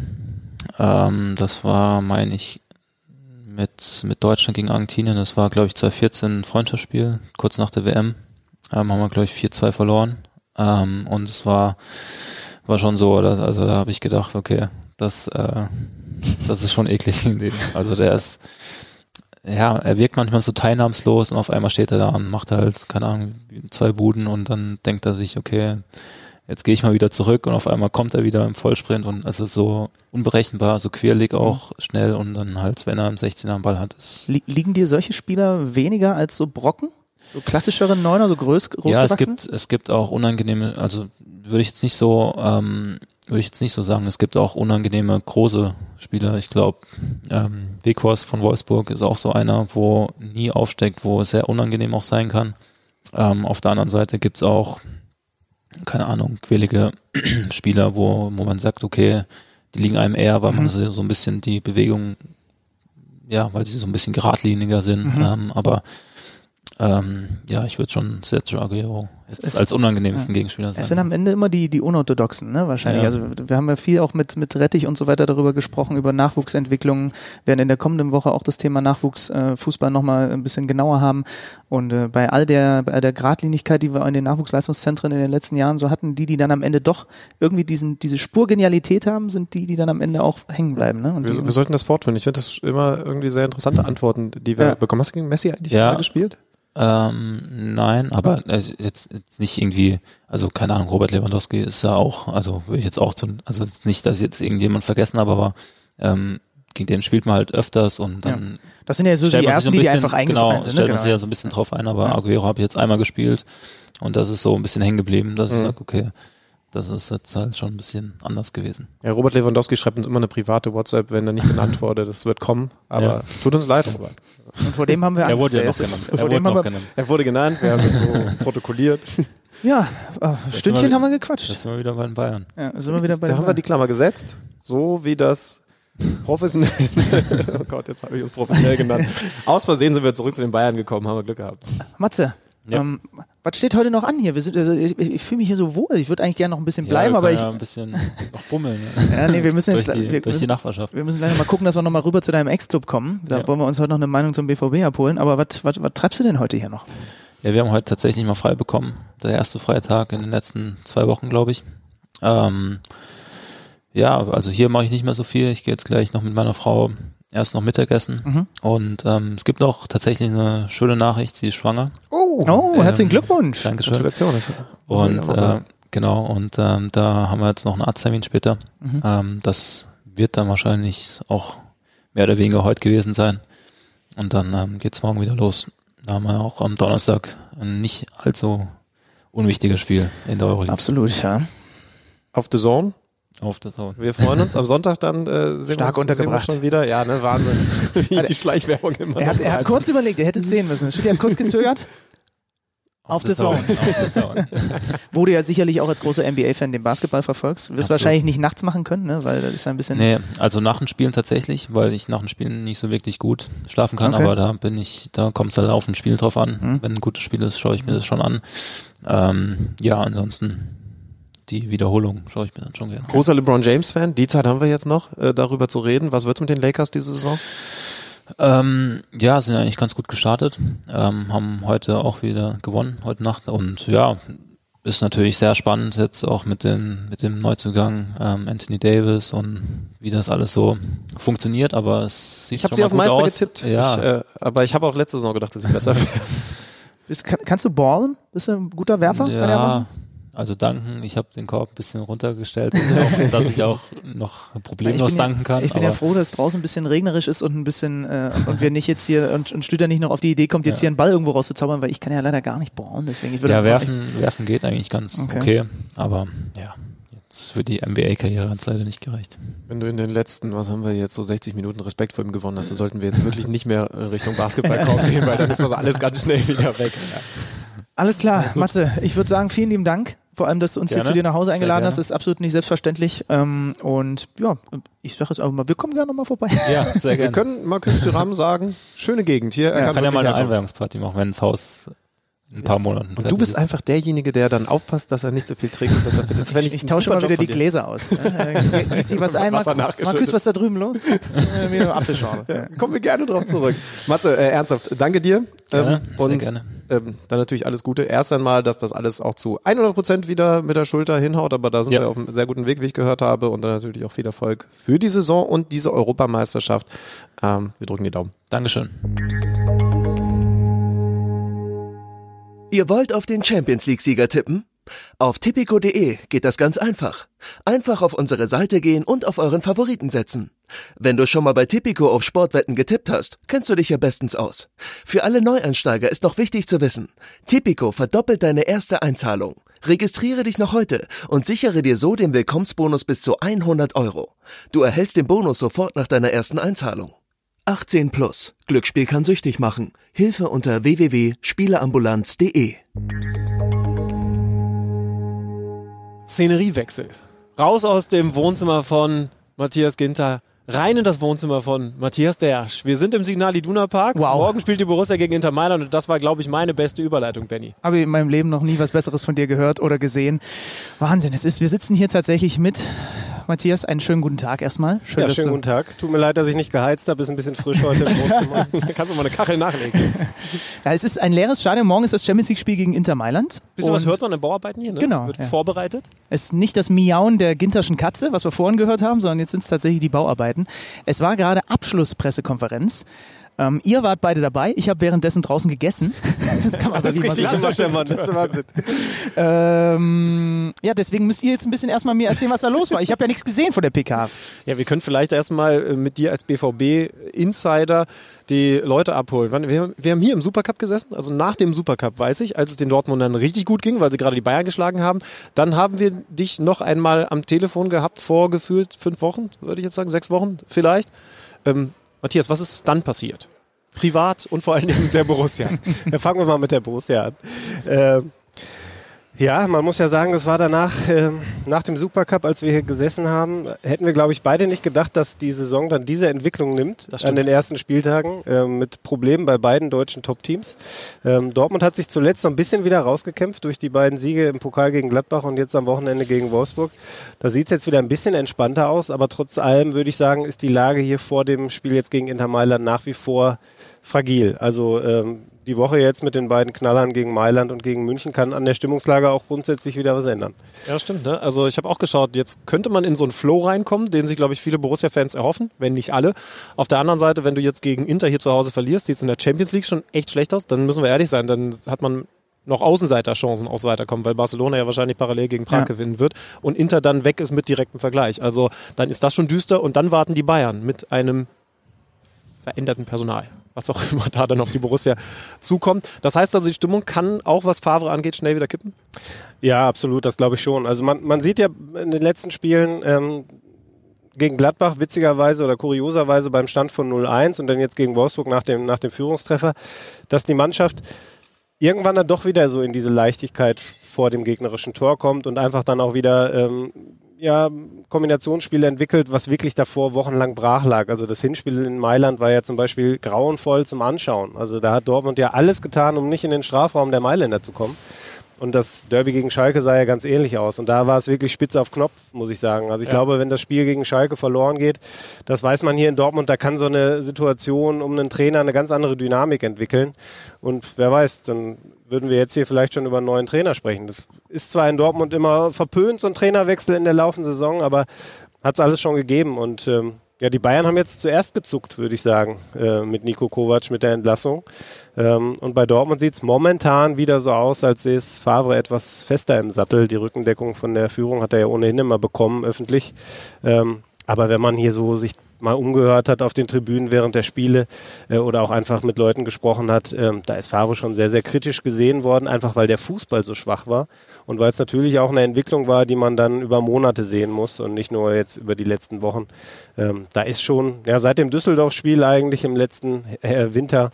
Ähm, das war, meine ich, mit, mit Deutschland gegen Argentinien. Das war, glaube ich, 2014 ein Freundschaftsspiel, kurz nach der WM. Ähm, haben wir, glaube ich, 4-2 verloren. Ähm, und es war, war schon so, oder? also da habe ich gedacht, okay, das, äh, das ist schon eklig gegen den. Also der ist, ja, er wirkt manchmal so teilnahmslos und auf einmal steht er da und macht halt, keine Ahnung, zwei Buden und dann denkt er sich, okay, jetzt gehe ich mal wieder zurück und auf einmal kommt er wieder im Vollsprint und also so unberechenbar, so quirlig auch schnell und dann halt, wenn er im 16er am Ball hat, ist Li liegen dir solche Spieler weniger als so Brocken? So klassischere Neuner, so groß, ja, es gibt es gibt auch unangenehme, also würde ich jetzt nicht so ähm, würde ich jetzt nicht so sagen. Es gibt auch unangenehme große Spieler. Ich glaube, ähm, Weghorst von Wolfsburg ist auch so einer, wo nie aufsteckt, wo es sehr unangenehm auch sein kann. Ähm, auf der anderen Seite gibt's auch, keine Ahnung, quälige (clears throat) Spieler, wo, wo man sagt, okay, die liegen einem eher, weil man so, so ein bisschen die Bewegung, ja, weil sie so ein bisschen geradliniger sind. Ähm, aber ähm, ja, ich würde schon Sergio Aguero als unangenehmsten Gegenspieler Es sind am Ende immer die, die Unorthodoxen, ne, wahrscheinlich. Ja. Also wir haben ja viel auch mit, mit Rettich und so weiter darüber gesprochen, über Nachwuchsentwicklungen, werden in der kommenden Woche auch das Thema Nachwuchsfußball äh, nochmal ein bisschen genauer haben. Und äh, bei all der, bei all der Gradlinigkeit, die wir in den Nachwuchsleistungszentren in den letzten Jahren so hatten, die, die dann am Ende doch irgendwie diesen, diese Spurgenialität haben, sind die, die dann am Ende auch hängen bleiben. Ne? Und Wir, die, wir sollten das fortführen. Ich finde das immer irgendwie sehr interessante Antworten, die wir Ja. bekommen. Hast du gegen Messi eigentlich Ja. gespielt? Ähm, nein, aber äh, jetzt, jetzt nicht irgendwie, also keine Ahnung, Robert Lewandowski ist ja auch, also würde ich jetzt auch tun, also jetzt nicht, dass ich jetzt irgendjemand vergessen habe, aber ähm, gegen den spielt man halt öfters und dann das sind ja so die ersten, so ein die bisschen, einfach eingefallen genau, sind. stellt Ne? man sich ja so ein bisschen drauf ein, aber Ja. Aguero habe ich jetzt einmal gespielt und das ist so ein bisschen hängen geblieben, dass ich Mhm. sage, okay, das ist jetzt halt schon ein bisschen anders gewesen. Ja, Robert Lewandowski schreibt uns immer eine private WhatsApp, wenn er nicht genannt wurde. Das wird kommen, aber Ja. tut uns leid, Robert. Und vor dem haben wir Angst. Er wurde ja noch genannt. Vor Er wurde noch wir, genannt. Er wurde genannt, wir haben das so (laughs) protokolliert. ja, äh, Stündchen wir- haben wir gequatscht. Das sind wir wieder bei den Bayern. ja, sind wir wieder bei da haben wir die Klammer gesetzt, so wie das professionell, (laughs) oh Gott, jetzt habe ich uns professionell genannt. Aus Versehen sind wir zurück zu den Bayern gekommen, haben wir Glück gehabt. Matze, Ja. ähm, was steht heute noch an hier? Sind, also ich, ich fühle mich hier so wohl. Ich würde eigentlich gerne noch ein bisschen bleiben, ja, aber ich, ja ein bisschen noch bummeln. Ne? (laughs) ja, nee, wir müssen (laughs) durch, jetzt, die, wir, durch die Nachbarschaft. wir müssen gleich mal gucken, dass wir nochmal rüber zu deinem Ex-Club kommen. Da Ja. wollen wir uns heute noch eine Meinung zum BVB abholen. Aber was treibst du denn heute hier noch? Ja, wir haben heute tatsächlich mal frei bekommen. Der erste freie Tag in den letzten zwei Wochen, glaube ich. Ähm, ja, also hier mache ich nicht mehr so viel. Ich gehe jetzt gleich noch mit meiner Frau erst noch Mittagessen. Mhm. Und ähm, es gibt auch tatsächlich eine schöne Nachricht, sie ist schwanger. Oh, Oh, Ähm, herzlichen Glückwunsch. Dankeschön. Gratulation. Und äh, genau, und ähm, da haben wir jetzt noch einen Arzttermin später. Mhm. Ähm, das wird dann wahrscheinlich auch mehr oder weniger heute gewesen sein. Und dann ähm, geht's morgen wieder los. Da haben wir auch am Donnerstag ein nicht allzu unwichtiges Spiel in der Euroleague. Absolut, ja. Auf The Zone, Auf das Zone. Wir freuen uns. Am Sonntag dann äh, sehen, Stark wir uns, sehen wir uns untergebracht. schon wieder. Ja, ne, Wahnsinn. (laughs) Wie ich die Schleichwerbung immer Er hat, er hat kurz überlegt, er hätte es sehen müssen. Stutti hat kurz gezögert. Auf the Zone. (laughs) Wo du ja sicherlich auch als großer NBA-Fan den Basketball verfolgst. Wirst Absolut. wahrscheinlich nicht nachts machen können, ne? weil das ist ja ein bisschen. Nee, also nach dem Spielen tatsächlich, weil ich nach dem Spielen nicht so wirklich gut schlafen kann, Okay. aber da bin ich, da kommt es halt auf ein Spiel drauf an. Mhm. Wenn ein gutes Spiel ist, schaue ich mir das schon an. Ähm, ja, ansonsten die Wiederholung schaue ich mir dann schon gerne. an. Großer LeBron James-Fan. Die Zeit haben wir jetzt noch, äh, darüber zu reden. Was wird's mit den Lakers diese Saison? Ähm, ja, sind eigentlich ganz gut gestartet, ähm, haben heute auch wieder gewonnen, heute Nacht und ja, ist natürlich sehr spannend jetzt auch mit dem, mit dem Neuzugang ähm, Anthony Davis und wie das alles so funktioniert, aber es sieht Ich habe schon sie mal auf gut Meister aus. getippt. Ja, Ich, äh, aber ich habe auch letzte Saison gedacht, dass sie besser (laughs) werden. Bist, kann, kannst du ballen? Bist du ein guter Werfer? bei der ja? Also danken, ich habe den Korb ein bisschen runtergestellt, dass (laughs) ich auch, dass ich auch noch problemlos danken kann. ja, ich bin aber ja froh, dass es draußen ein bisschen regnerisch ist und ein bisschen äh, und wir nicht jetzt hier und, und Schlüter nicht noch auf die Idee kommt, jetzt Ja. hier einen Ball irgendwo rauszuzaubern, weil ich kann ja leider gar nicht ballen. Deswegen ich würde ja, werfen, werfen geht eigentlich ganz Okay. okay, aber ja, jetzt für die NBA-Karriere hat es leider nicht gereicht. Wenn du in den letzten, was haben wir jetzt, so 60 Minuten Respekt vor ihm gewonnen hast, dann sollten wir jetzt (laughs) wirklich nicht mehr äh, Richtung Basketballkorb gehen, (laughs) weil dann ist das alles ganz schnell wieder weg. Alles klar, Matze, ich würde sagen, vielen lieben Dank. Vor allem, dass du uns hier Gerne. zu dir nach Hause eingeladen hast, ist absolut nicht selbstverständlich. Ähm, und ja, ich sage jetzt einfach mal, wir kommen gerne nochmal vorbei. (laughs) Ja, sehr Wir gerne. können Markus Thuram (laughs) sagen, schöne Gegend hier. Er kann ja wirklich mal eine herkommen. Einweihungsparty machen, wenn das Haus in ein paar Monaten Und du bist ist. einfach derjenige, der dann aufpasst, dass er nicht so viel trinkt. und Dass er, das Ich, ich tausche mal wieder die. Gläser aus. (laughs) Gieß dir was ein. Markus, was ist da drüben los? Äh, Wie eine Apfelschorle. Ja, kommen wir gerne drauf zurück. Matze, äh, ernsthaft, danke dir. Gerne, ähm, sehr und gerne. Ähm, dann natürlich alles Gute. Erst einmal, dass das alles auch zu 100 Prozent wieder mit der Schulter hinhaut, aber da sind Ja. wir auf einem sehr guten Weg, wie ich gehört habe. Und dann natürlich auch viel Erfolg für die Saison und diese Europameisterschaft. Ähm, wir drücken die Daumen. Dankeschön. Ihr wollt auf den Champions League-Sieger tippen? Auf tipico.de geht das ganz einfach. Einfach auf unsere Seite gehen und auf euren Favoriten setzen. Wenn du schon mal bei Tipico auf Sportwetten getippt hast, kennst du dich ja bestens aus. Für alle Neueinsteiger ist noch wichtig zu wissen, Tipico verdoppelt deine erste Einzahlung. Registriere dich noch heute und sichere dir so den Willkommensbonus bis zu 100 Euro. Du erhältst den Bonus sofort nach deiner ersten Einzahlung. 18 plus. Glücksspiel kann süchtig machen. Hilfe unter www.spieleambulanz.de. Szeneriewechsel. Raus aus dem Wohnzimmer von Matthias Ginter. Rein in das Wohnzimmer von Matthias Dersch. Wir sind im Signal Iduna Park. Wow. Morgen spielt die Borussia gegen Inter Mailand und das war, glaube ich, meine beste Überleitung, Benny. Habe ich in meinem Leben noch nie was Besseres von dir gehört oder gesehen. Wahnsinn, es ist, wir sitzen hier tatsächlich mit Matthias. Einen schönen guten Tag erstmal. Schön, Ja, schönen guten Tag. Tut mir leid, dass ich nicht geheizt habe. Ist ein bisschen frisch heute im Wohnzimmer. (laughs) Da kannst du mal eine Kachel nachlegen. Ja, es ist ein leeres Stadion. Morgen ist das Champions League-Spiel gegen Inter Mailand. Bisschen was hört man in Bauarbeiten hier, ne? Genau, Wird ja. vorbereitet. Es ist nicht das Miauen der Ginterschen Katze, was wir vorhin gehört haben, sondern jetzt sind es tatsächlich die Bauarbeiten. Es war gerade Abschlusspressekonferenz. Ähm, ihr wart beide dabei. Ich habe währenddessen draußen gegessen. (laughs) Das kann man Das ist richtig Mann. Das ist Wahnsinn. Ähm, ja, deswegen müsst ihr jetzt ein bisschen erstmal mir erzählen, was da los war. Ich habe ja nichts gesehen von der PK. Ja, wir können vielleicht erstmal äh, mit dir als BVB-Insider die Leute abholen. Wir, wir haben hier im Supercup gesessen, also nach dem Supercup, weiß ich, als es den Dortmundern richtig gut ging, weil sie gerade die Bayern geschlagen haben. Dann haben wir dich noch einmal am Telefon gehabt, vorgefühlt fünf Wochen, würde ich jetzt sagen, sechs Wochen vielleicht. Ähm, Matthias, was ist dann passiert? Privat und vor allen Dingen der Borussia. (laughs) Ja, fangen wir mal mit der Borussia an. Ähm, ja, man muss ja sagen, es war danach, ähm, nach dem Supercup, als wir hier gesessen haben, hätten wir, glaube ich, beide nicht gedacht, dass die Saison dann diese Entwicklung nimmt Das an den ersten Spieltagen ähm, mit Problemen bei beiden deutschen Top-Teams. Ähm, Dortmund hat sich zuletzt noch ein bisschen wieder rausgekämpft durch die beiden Siege im Pokal gegen Gladbach und jetzt am Wochenende gegen Wolfsburg. Da sieht es jetzt wieder ein bisschen entspannter aus, aber trotz allem würde ich sagen, ist die Lage hier vor dem Spiel jetzt gegen Inter Mailand nach wie vor fragil. Also ähm, die Woche jetzt mit den beiden Knallern gegen Mailand und gegen München kann an der Stimmungslage auch grundsätzlich wieder was ändern. Ja, stimmt. Ne? Also ich habe auch geschaut, jetzt könnte man in so einen Flow reinkommen, den sich, glaube ich, viele Borussia-Fans erhoffen, wenn nicht alle. Auf der anderen Seite, wenn du jetzt gegen Inter hier zu Hause verlierst, sieht es in der Champions League schon echt schlecht aus, dann müssen wir ehrlich sein, dann hat man noch Außenseiterchancen aufs Weiterkommen, weil Barcelona ja wahrscheinlich parallel gegen Prag Ja. gewinnen wird und Inter dann weg ist mit direktem Vergleich. Also dann ist das schon düster und dann warten die Bayern mit einem veränderten Personal. Was auch (laughs) immer da dann auf die Borussia zukommt. Das heißt also, die Stimmung kann auch, was Favre angeht, schnell wieder kippen? Ja, absolut, das glaube ich schon. Also man, man sieht ja in den letzten Spielen, ähm, gegen Gladbach witzigerweise oder kurioserweise beim Stand von 0-1 und dann jetzt gegen Wolfsburg nach dem, nach dem Führungstreffer, dass die Mannschaft irgendwann dann doch wieder so in diese Leichtigkeit vor dem gegnerischen Tor kommt und einfach dann auch wieder ähm, ja, Kombinationsspiele entwickelt, was wirklich davor wochenlang brach lag. Also das Hinspiel in Mailand war ja zum Beispiel grauenvoll zum Anschauen. Also da hat Dortmund ja alles getan, um nicht in den Strafraum der Mailänder zu kommen. Und das Derby gegen Schalke sah ja ganz ähnlich aus. Und da war es wirklich spitz auf Knopf, muss ich sagen. Also ich ja. glaube, wenn das Spiel gegen Schalke verloren geht, das weiß man hier in Dortmund, da kann so eine Situation um einen Trainer eine ganz andere Dynamik entwickeln. Und wer weiß, dann würden wir jetzt hier vielleicht schon über einen neuen Trainer sprechen. Das ist zwar in Dortmund immer verpönt, so ein Trainerwechsel in der laufenden Saison, aber hat es alles schon gegeben. Und ähm, ja, die Bayern haben jetzt zuerst gezuckt, würde ich sagen, äh, mit Nico Kovac, mit der Entlassung. Ähm, und bei Dortmund sieht es momentan wieder so aus, als ist Favre etwas fester im Sattel. Die Rückendeckung von der Führung hat er ja ohnehin immer bekommen, öffentlich. Ähm, aber wenn man hier so sich mal umgehört hat auf den Tribünen während der Spiele äh, oder auch einfach mit Leuten gesprochen hat, ähm, da ist Favre schon sehr, sehr kritisch gesehen worden, einfach weil der Fußball so schwach war und weil es natürlich auch eine Entwicklung war, die man dann über Monate sehen muss und nicht nur jetzt über die letzten Wochen. Ähm, da ist schon, ja, seit dem Düsseldorf-Spiel eigentlich im letzten äh, Winter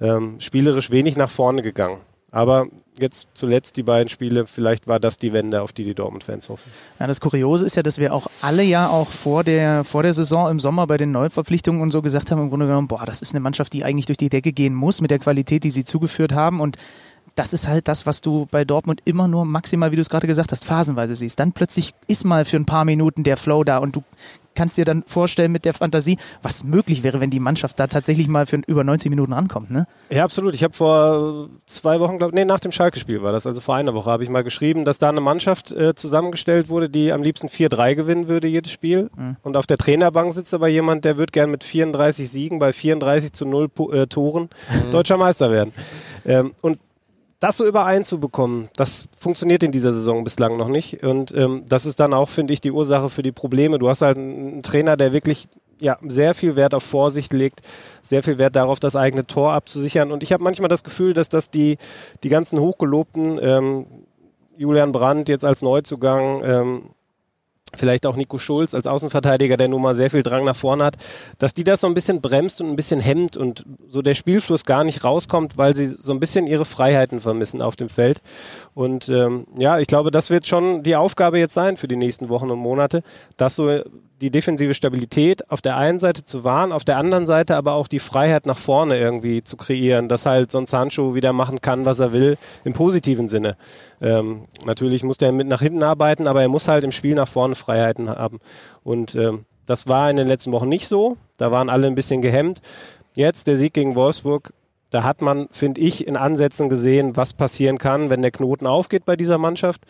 ähm, spielerisch wenig nach vorne gegangen. Aber jetzt zuletzt die beiden Spiele, vielleicht war das die Wende, auf die die Dortmund-Fans hoffen. Ja, das Kuriose ist ja, dass wir auch alle ja auch vor der, vor der Saison im Sommer bei den Neuverpflichtungen und so gesagt haben, im Grunde genommen, boah, das ist eine Mannschaft, die eigentlich durch die Decke gehen muss mit der Qualität, die sie zugeführt haben und das ist halt das, was du bei Dortmund immer nur maximal, wie du es gerade gesagt hast, phasenweise siehst. Dann plötzlich ist mal für ein paar Minuten der Flow da und du kannst dir dann vorstellen mit der Fantasie, was möglich wäre, wenn die Mannschaft da tatsächlich mal für über 90 Minuten rankommt, ne? Ja, absolut. Ich habe vor zwei Wochen, glaube nee, nach dem Schalke-Spiel war das, also vor einer Woche habe ich mal geschrieben, dass da eine Mannschaft äh, zusammengestellt wurde, die am liebsten 4-3 gewinnen würde jedes Spiel. Mhm. Und auf der Trainerbank sitzt aber jemand, der wird gern mit 34 Siegen bei 34 zu 0 äh, Toren mhm. deutscher Meister werden. Ähm, und das so übereinzubekommen, das funktioniert in dieser Saison bislang noch nicht. Und ähm, das ist dann auch, finde ich, die Ursache für die Probleme. Du hast halt einen Trainer, der wirklich ja, sehr viel Wert auf Vorsicht legt, sehr viel Wert darauf, das eigene Tor abzusichern. Und ich habe manchmal das Gefühl, dass das die, die ganzen hochgelobten ähm, Julian Brandt jetzt als Neuzugang, ähm, vielleicht auch Nico Schulz als Außenverteidiger, der nun mal sehr viel Drang nach vorne hat, dass die das so ein bisschen bremst und ein bisschen hemmt und so der Spielfluss gar nicht rauskommt, weil sie so ein bisschen ihre Freiheiten vermissen auf dem Feld. Und ähm, ja, ich glaube, das wird schon die Aufgabe jetzt sein für die nächsten Wochen und Monate, dass so die defensive Stabilität auf der einen Seite zu wahren, auf der anderen Seite aber auch die Freiheit nach vorne irgendwie zu kreieren, dass halt so ein Sancho wieder machen kann, was er will, im positiven Sinne. Ähm, natürlich muss der mit nach hinten arbeiten, aber er muss halt im Spiel nach vorne Freiheiten haben. Und ähm, das war in den letzten Wochen nicht so. Da waren alle ein bisschen gehemmt. Jetzt der Sieg gegen Wolfsburg da hat man, finde ich, in Ansätzen gesehen, was passieren kann, wenn der Knoten aufgeht bei dieser Mannschaft.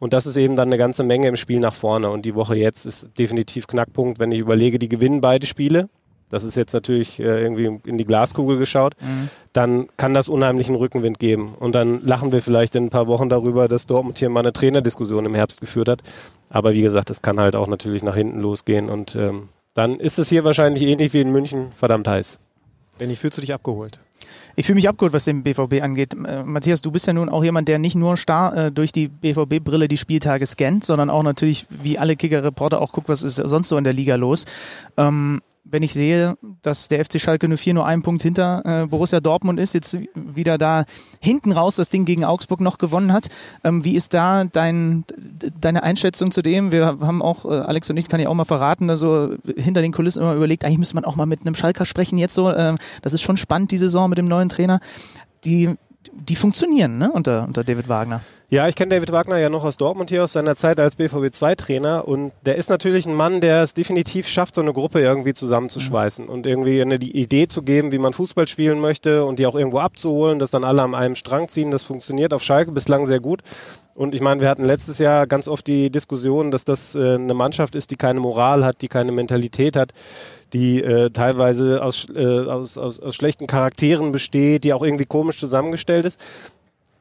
Und das ist eben dann eine ganze Menge im Spiel nach vorne. Und die Woche jetzt ist definitiv Knackpunkt, wenn ich überlege, die gewinnen beide Spiele. Das ist jetzt natürlich äh, irgendwie in die Glaskugel geschaut. Mhm. Dann kann das unheimlichen Rückenwind geben. Und dann lachen wir vielleicht in ein paar Wochen darüber, dass Dortmund hier mal eine Trainerdiskussion im Herbst geführt hat. Aber wie gesagt, es kann halt auch natürlich nach hinten losgehen. Und ähm, dann ist es hier wahrscheinlich ähnlich wie in München verdammt heiß. Benny, fühlst du dich abgeholt? Ich fühle mich abgeholt, was den BVB angeht. Äh, Matthias, du bist ja nun auch jemand, der nicht nur starr äh, durch die BVB-Brille die Spieltage scannt, sondern auch natürlich, wie alle Kicker-Reporter, auch guckt, was ist sonst so in der Liga los. Ähm, wenn ich sehe, dass der FC Schalke 04 nur einen Punkt hinter äh, Borussia Dortmund ist, jetzt wieder da hinten raus das Ding gegen Augsburg noch gewonnen hat. Ähm, wie ist da dein, deine Einschätzung zu dem? Wir haben auch, äh, Alex und ich, kann ich auch mal verraten, also hinter den Kulissen immer überlegt, eigentlich müsste man auch mal mit einem Schalker sprechen jetzt so. Äh, das ist schon spannend, die Saison mit dem neuen Trainer. Die, die funktionieren ne, unter, unter David Wagner. Ja, ich kenne David Wagner ja noch aus Dortmund hier aus seiner Zeit als BVB 2 Trainer und der ist natürlich ein Mann, der es definitiv schafft, so eine Gruppe irgendwie zusammenzuschweißen mhm. und irgendwie eine die Idee zu geben, wie man Fußball spielen möchte und die auch irgendwo abzuholen, dass dann alle an einem Strang ziehen. Das funktioniert auf Schalke bislang sehr gut. Und ich meine, wir hatten letztes Jahr ganz oft die Diskussion, dass das äh, eine Mannschaft ist, die keine Moral hat, die keine Mentalität hat, die äh, teilweise aus, äh, aus, aus, aus schlechten Charakteren besteht, die auch irgendwie komisch zusammengestellt ist.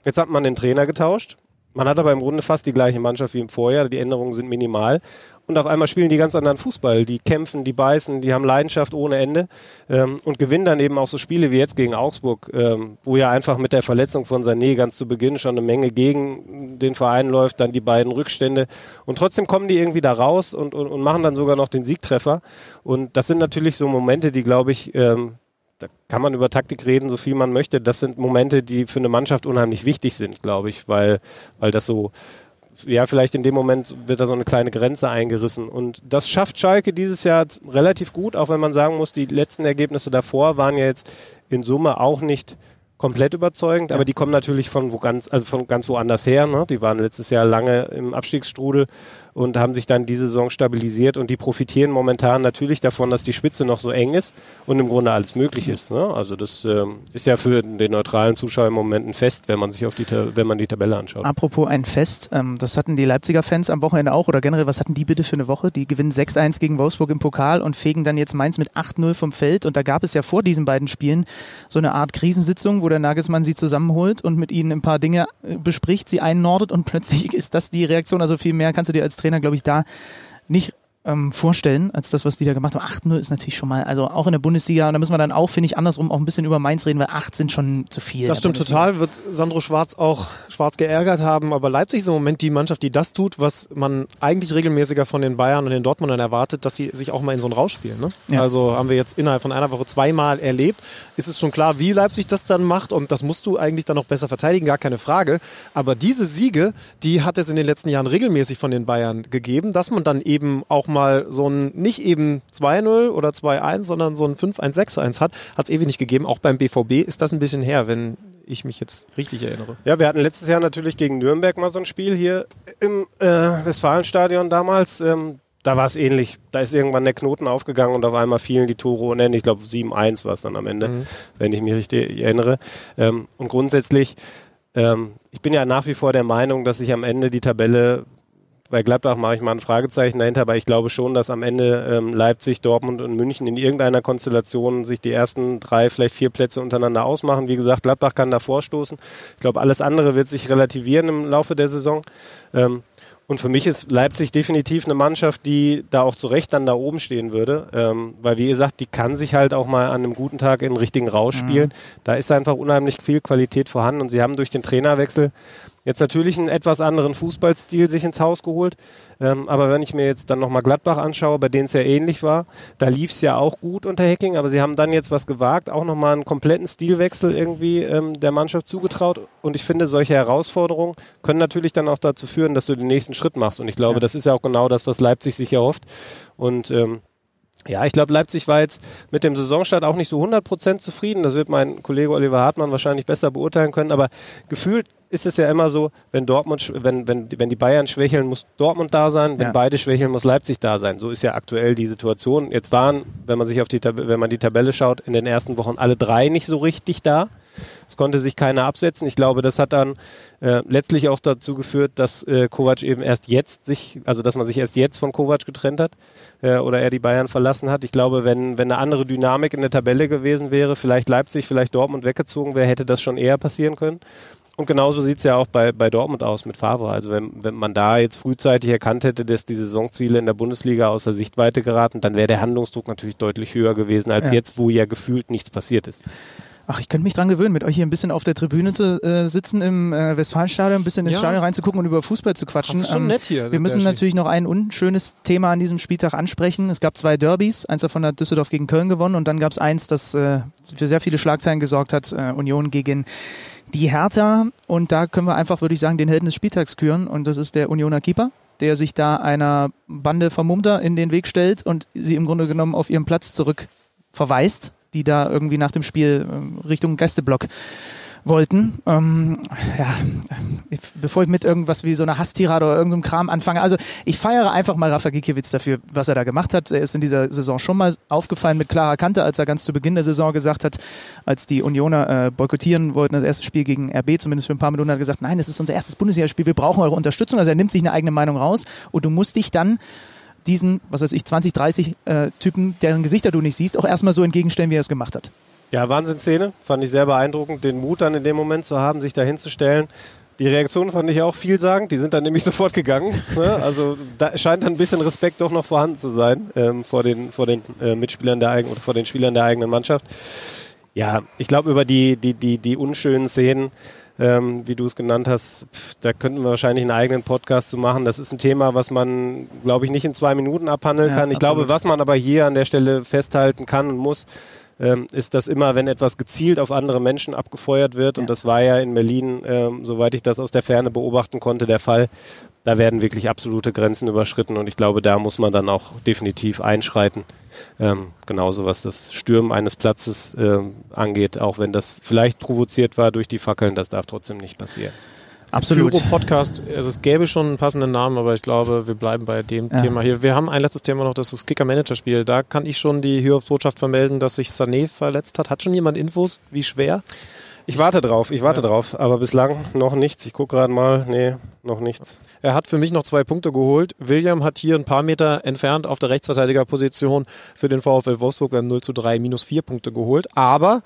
Jetzt hat man den Trainer getauscht man hat aber im Grunde fast die gleiche Mannschaft wie im Vorjahr. Die Änderungen sind minimal. Und auf einmal spielen die ganz anderen Fußball. Die kämpfen, die beißen, die haben Leidenschaft ohne Ende ähm, und gewinnen dann eben auch so Spiele wie jetzt gegen Augsburg, ähm, wo ja einfach mit der Verletzung von Sané ganz zu Beginn schon eine Menge gegen den Verein läuft, dann die beiden Rückstände. Und trotzdem kommen die irgendwie da raus und, und, und machen dann sogar noch den Siegtreffer. Und das sind natürlich so Momente, die, glaube ich, ähm, da kann man über Taktik reden, so viel man möchte. Das sind Momente, die für eine Mannschaft unheimlich wichtig sind, glaube ich, weil, weil das so ja, vielleicht in dem Moment wird da so eine kleine Grenze eingerissen. Und das schafft Schalke dieses Jahr relativ gut, auch wenn man sagen muss, die letzten Ergebnisse davor waren ja jetzt in Summe auch nicht komplett überzeugend, aber die kommen natürlich von wo ganz, also von ganz woanders her. Ne? Die waren letztes Jahr lange im Abstiegsstrudel und haben sich dann diese Saison stabilisiert und die profitieren momentan natürlich davon, dass die Spitze noch so eng ist und im Grunde alles möglich ist. Ne? Also das ähm, ist ja für den neutralen Zuschauer im Moment ein Fest, wenn man sich auf die, wenn man die Tabelle anschaut. Apropos ein Fest, ähm, das hatten die Leipziger Fans am Wochenende auch oder generell, was hatten die bitte für eine Woche? Die gewinnen 6-1 gegen Wolfsburg im Pokal und fegen dann jetzt Mainz mit 8-0 vom Feld und da gab es ja vor diesen beiden Spielen so eine Art Krisensitzung, wo der Nagelsmann sie zusammenholt und mit ihnen ein paar Dinge äh, bespricht, sie einnordet und (laughs) plötzlich ist das die Reaktion, also viel mehr kannst du dir als Trainer, glaube ich, da nicht ähm, vorstellen, als das, was die da gemacht haben. 8-0 ist natürlich schon mal, also auch in der Bundesliga, und da müssen wir dann auch, finde ich, andersrum auch ein bisschen über Mainz reden, weil 8 sind schon zu viel. Das stimmt total, wird Sandro Schwarz auch schwarz geärgert haben, aber Leipzig ist im Moment die Mannschaft, die das tut, was man eigentlich regelmäßiger von den Bayern und den Dortmundern erwartet, dass sie sich auch mal in so ein Rausch spielen. Ne? Ja. Also haben wir jetzt innerhalb von einer Woche zweimal erlebt. Ist es schon klar, wie Leipzig das dann macht und das musst du eigentlich dann noch besser verteidigen, gar keine Frage. Aber diese Siege, die hat es in den letzten Jahren regelmäßig von den Bayern gegeben, dass man dann eben auch mal so ein nicht eben 2-0 oder 2-1, sondern so ein 5-1-6-1 hat, hat es ewig nicht gegeben. Auch beim BVB ist das ein bisschen her, wenn ich mich jetzt richtig erinnere. Ja, wir hatten letztes Jahr natürlich gegen Nürnberg mal so ein Spiel hier im äh, Westfalenstadion damals. Ähm, da war es ähnlich. Da ist irgendwann der Knoten aufgegangen und auf einmal fielen die Tore unendlich. Ich glaube 7-1 war es dann am Ende, mhm. wenn ich mich richtig erinnere. Ähm, und grundsätzlich, ähm, ich bin ja nach wie vor der Meinung, dass sich am Ende die Tabelle bei Gladbach mache ich mal ein Fragezeichen dahinter, aber ich glaube schon, dass am Ende ähm, Leipzig, Dortmund und München in irgendeiner Konstellation sich die ersten drei, vielleicht vier Plätze untereinander ausmachen. Wie gesagt, Gladbach kann da vorstoßen. Ich glaube, alles andere wird sich relativieren im Laufe der Saison. Ähm, und für mich ist Leipzig definitiv eine Mannschaft, die da auch zu Recht dann da oben stehen würde. Ähm, weil, wie gesagt, die kann sich halt auch mal an einem guten Tag in den richtigen Rausch spielen. Mhm. Da ist einfach unheimlich viel Qualität vorhanden und sie haben durch den Trainerwechsel Jetzt natürlich einen etwas anderen Fußballstil sich ins Haus geholt. Ähm, aber wenn ich mir jetzt dann nochmal Gladbach anschaue, bei denen es ja ähnlich war, da lief es ja auch gut unter Hacking, aber sie haben dann jetzt was gewagt, auch nochmal einen kompletten Stilwechsel irgendwie ähm, der Mannschaft zugetraut. Und ich finde, solche Herausforderungen können natürlich dann auch dazu führen, dass du den nächsten Schritt machst. Und ich glaube, ja. das ist ja auch genau das, was Leipzig sich erhofft. Und ähm, ja, ich glaube, Leipzig war jetzt mit dem Saisonstart auch nicht so 100% zufrieden. Das wird mein Kollege Oliver Hartmann wahrscheinlich besser beurteilen können. Aber gefühlt ist es ja immer so, wenn Dortmund, wenn, wenn, wenn die Bayern schwächeln, muss Dortmund da sein, wenn ja. beide schwächeln, muss Leipzig da sein. So ist ja aktuell die Situation. Jetzt waren, wenn man sich auf die wenn man die Tabelle schaut, in den ersten Wochen alle drei nicht so richtig da. Es konnte sich keiner absetzen. Ich glaube, das hat dann äh, letztlich auch dazu geführt, dass äh, Kovac eben erst jetzt sich, also dass man sich erst jetzt von Kovac getrennt hat äh, oder er die Bayern verlassen hat. Ich glaube, wenn, wenn eine andere Dynamik in der Tabelle gewesen wäre, vielleicht Leipzig, vielleicht Dortmund weggezogen wäre, hätte das schon eher passieren können. Und genauso sieht es ja auch bei, bei Dortmund aus mit Favre. Also wenn, wenn man da jetzt frühzeitig erkannt hätte, dass die Saisonziele in der Bundesliga außer Sichtweite geraten, dann wäre der Handlungsdruck natürlich deutlich höher gewesen als ja. jetzt, wo ja gefühlt nichts passiert ist. Ach, ich könnte mich dran gewöhnen, mit euch hier ein bisschen auf der Tribüne zu äh, sitzen im äh, Westfalenstadion, ein bisschen ins ja. Stadion reinzugucken und über Fußball zu quatschen. Das ist schon ähm, nett hier. Wir müssen natürlich noch ein unschönes Thema an diesem Spieltag ansprechen. Es gab zwei Derbys, eins davon hat Düsseldorf gegen Köln gewonnen und dann gab es eins, das äh, für sehr viele Schlagzeilen gesorgt hat, äh, Union gegen die Hertha. Und da können wir einfach, würde ich sagen, den Helden des Spieltags küren und das ist der Unioner Keeper der sich da einer Bande Vermummter in den Weg stellt und sie im Grunde genommen auf ihren Platz zurück verweist die da irgendwie nach dem Spiel äh, Richtung Gästeblock wollten. Ähm, ja, bevor ich mit irgendwas wie so einer Hasstirade oder irgendeinem Kram anfange. Also ich feiere einfach mal Rafa Gikiewicz dafür, was er da gemacht hat. Er ist in dieser Saison schon mal aufgefallen mit klarer Kante, als er ganz zu Beginn der Saison gesagt hat, als die Unioner äh, boykottieren wollten, das erste Spiel gegen RB, zumindest für ein paar Minuten, hat er gesagt, nein, das ist unser erstes Bundesligaspiel, wir brauchen eure Unterstützung. Also er nimmt sich eine eigene Meinung raus und du musst dich dann diesen, was weiß ich, 20, 30 äh, Typen, deren Gesichter du nicht siehst, auch erstmal so entgegenstellen, wie er es gemacht hat. Ja, Wahnsinnsszene. Fand ich sehr beeindruckend, den Mut dann in dem Moment zu haben, sich da hinzustellen. Die Reaktion fand ich auch vielsagend. Die sind dann nämlich (laughs) sofort gegangen. Ne? Also da scheint dann ein bisschen Respekt doch noch vorhanden zu sein ähm, vor den, vor den äh, Mitspielern der eigenen oder vor den Spielern der eigenen Mannschaft. Ja, ich glaube über die, die, die, die unschönen Szenen, ähm, wie du es genannt hast, pff, da könnten wir wahrscheinlich einen eigenen Podcast zu machen. Das ist ein Thema, was man, glaube ich, nicht in zwei Minuten abhandeln Ja, kann. Ich absolut. glaube, was man aber hier an der Stelle festhalten kann und muss, ähm, ist, dass immer, wenn etwas gezielt auf andere Menschen abgefeuert wird, Ja. und das war ja in Berlin, ähm, soweit ich das aus der Ferne beobachten konnte, der Fall, da werden wirklich absolute Grenzen überschritten und ich glaube, da muss man dann auch definitiv einschreiten. Ähm, genauso was das Stürmen eines Platzes ähm, angeht, auch wenn das vielleicht provoziert war durch die Fackeln, das darf trotzdem nicht passieren. Absolut. Pyro-Podcast, also es gäbe schon einen passenden Namen, aber ich glaube, wir bleiben bei dem Ja. Thema hier. Wir haben ein letztes Thema noch, das ist das Kicker-Manager-Spiel. Da kann ich schon die Hiobs-Botschaft vermelden, dass sich Sané verletzt hat. Hat schon jemand Infos? Wie schwer? Ich warte drauf, ich warte drauf, aber bislang noch nichts. Ich gucke gerade mal, nee, noch nichts. Er hat für mich noch zwei Punkte geholt. William hat hier ein paar Meter entfernt auf der Rechtsverteidigerposition für den VfL Wolfsburg beim 0 zu 3 minus vier Punkte geholt. Aber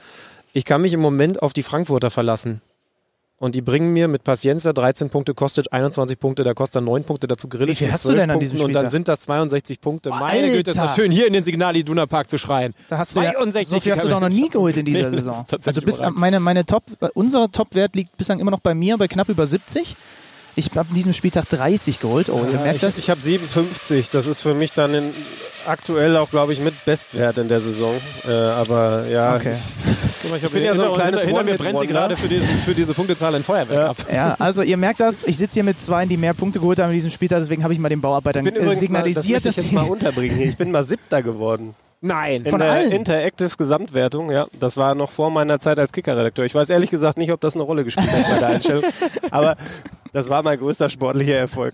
ich kann mich im Moment auf die Frankfurter verlassen. Und die bringen mir mit Paciencia 13 Punkte, Kostic 21 Punkte, da kostet 9 Punkte dazu Grillic Wie viel hast du 12 denn an diesem Und dann sind das 62 Punkte. Boah, Meine Güte, ist das Alter. schön, hier in den Signal Iduna Park zu schreien. Da hast du ja, 62 so viel hast du doch noch nie geholt in dieser Nee, Saison. Also bis meine, meine Top, unser Topwert liegt bislang immer noch bei mir bei knapp über 70. Ich habe an diesem Spieltag 30 geholt. Oh, ihr Ja, merkt ich das? ich habe 57, das ist für mich dann in, aktuell auch, glaube ich, mit Bestwert in der Saison. Äh, aber ja, Okay. (laughs) Guck mal, ich, bin ja so ein hinter, kleines hinter, hinter mir brennt sie gerade für diese, für diese Punktezahl ein Feuerwerk ab. Ja, also ihr merkt das. Ich sitze hier mit zwei, die mehr Punkte geholt haben in diesem Spieltag. Deswegen habe ich mal den Bauarbeitern ich bin äh, übrigens mal, das signalisiert, ich dass jetzt sie mal unterbringen hier. Ich bin mal Siebter geworden. Nein. In Von der allen? Interactive Gesamtwertung, ja. Das war noch vor meiner Zeit als Kicker-Redakteur. Ich weiß ehrlich gesagt nicht, ob das eine Rolle gespielt hat bei der Einstellung. (laughs) Aber das war mein größter sportlicher Erfolg.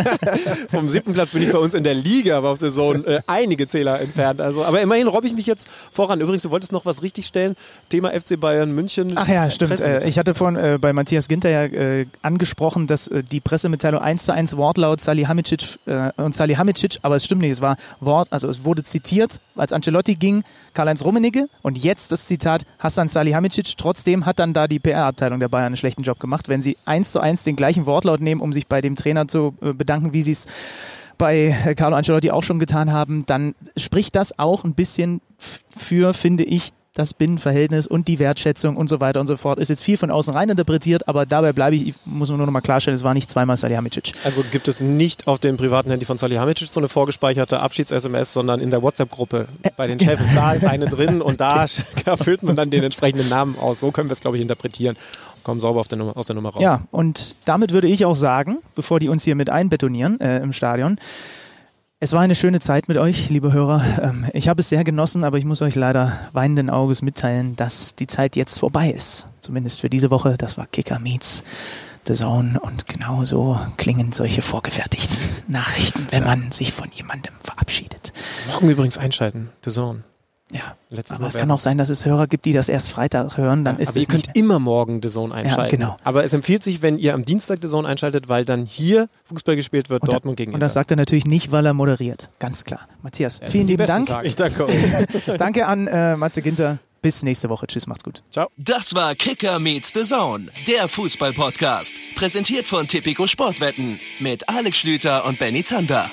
(laughs) Vom siebten Platz bin ich bei uns in der Liga, aber auf der Zone äh, einige Zähler entfernt. Also, aber immerhin robbe ich mich jetzt voran. Übrigens, du wolltest noch was richtig stellen. Thema FC Bayern München. Ach ja, stimmt. Äh, ich hatte vorhin äh, bei Matthias Ginter ja äh, angesprochen, dass äh, die Pressemitteilung eins zu eins Wortlaut Salihamidzic äh, und Salihamidzic, aber es stimmt nicht, es war Wort, also es wurde zitiert, als Ancelotti ging, Karl-Heinz Rummenigge und jetzt das Zitat Hassan Salihamidzic. Trotzdem hat dann da die PR-Abteilung der Bayern einen schlechten Job gemacht, wenn sie eins zu eins den gleichen Wortlaut nehmen, um sich bei dem Trainer zu äh, bedanken, wie sie es bei äh, Carlo Ancelotti auch schon getan haben, dann spricht das auch ein bisschen für, finde ich, das Binnenverhältnis und die Wertschätzung und so weiter und so fort. Ist jetzt viel von außen rein interpretiert, aber dabei bleibe ich, ich muss nur noch mal klarstellen, es war nicht zweimal Salihamidzic. Also gibt es nicht auf dem privaten Handy von Salihamidzic so eine vorgespeicherte Abschieds-SMS, sondern in der WhatsApp-Gruppe bei den Chefs. Da ist eine drin und da (laughs) (laughs) erfüllt man dann den entsprechenden Namen aus. So können wir es, glaube ich, interpretieren. Kommen sauber der Nummer, aus der Nummer raus. Ja, und damit würde ich auch sagen, bevor die uns hier mit einbetonieren äh, im Stadion, es war eine schöne Zeit mit euch, liebe Hörer. Ähm, ich habe es sehr genossen, aber ich muss euch leider weinenden Auges mitteilen, dass die Zeit jetzt vorbei ist. Zumindest für diese Woche. Das war Kicker Meets The Zone und genau so klingen solche vorgefertigten (laughs) Nachrichten, wenn man sich von jemandem verabschiedet. Morgen übrigens einschalten. The Zone. Ja, Letztes aber Mal es kann auch sein, dass es Hörer gibt, die das erst Freitag hören. Dann ist aber es ihr könnt nicht immer morgen The Zone einschalten. genau. Aber es empfiehlt sich, wenn ihr am Dienstag The Zone einschaltet, weil dann hier Fußball gespielt wird, und, Dortmund gegen und das Inter. sagt er natürlich nicht, weil er moderiert. Ganz klar. Matthias, Es vielen lieben Dank. Tage. Ich danke euch. (laughs) Danke an äh, Matze Ginter. Bis nächste Woche. Tschüss, macht's gut. Das war Kicker meets the Zone, der Fußball-Podcast. Präsentiert von Tipico Sportwetten mit Alex Schlüter und Benny Zander.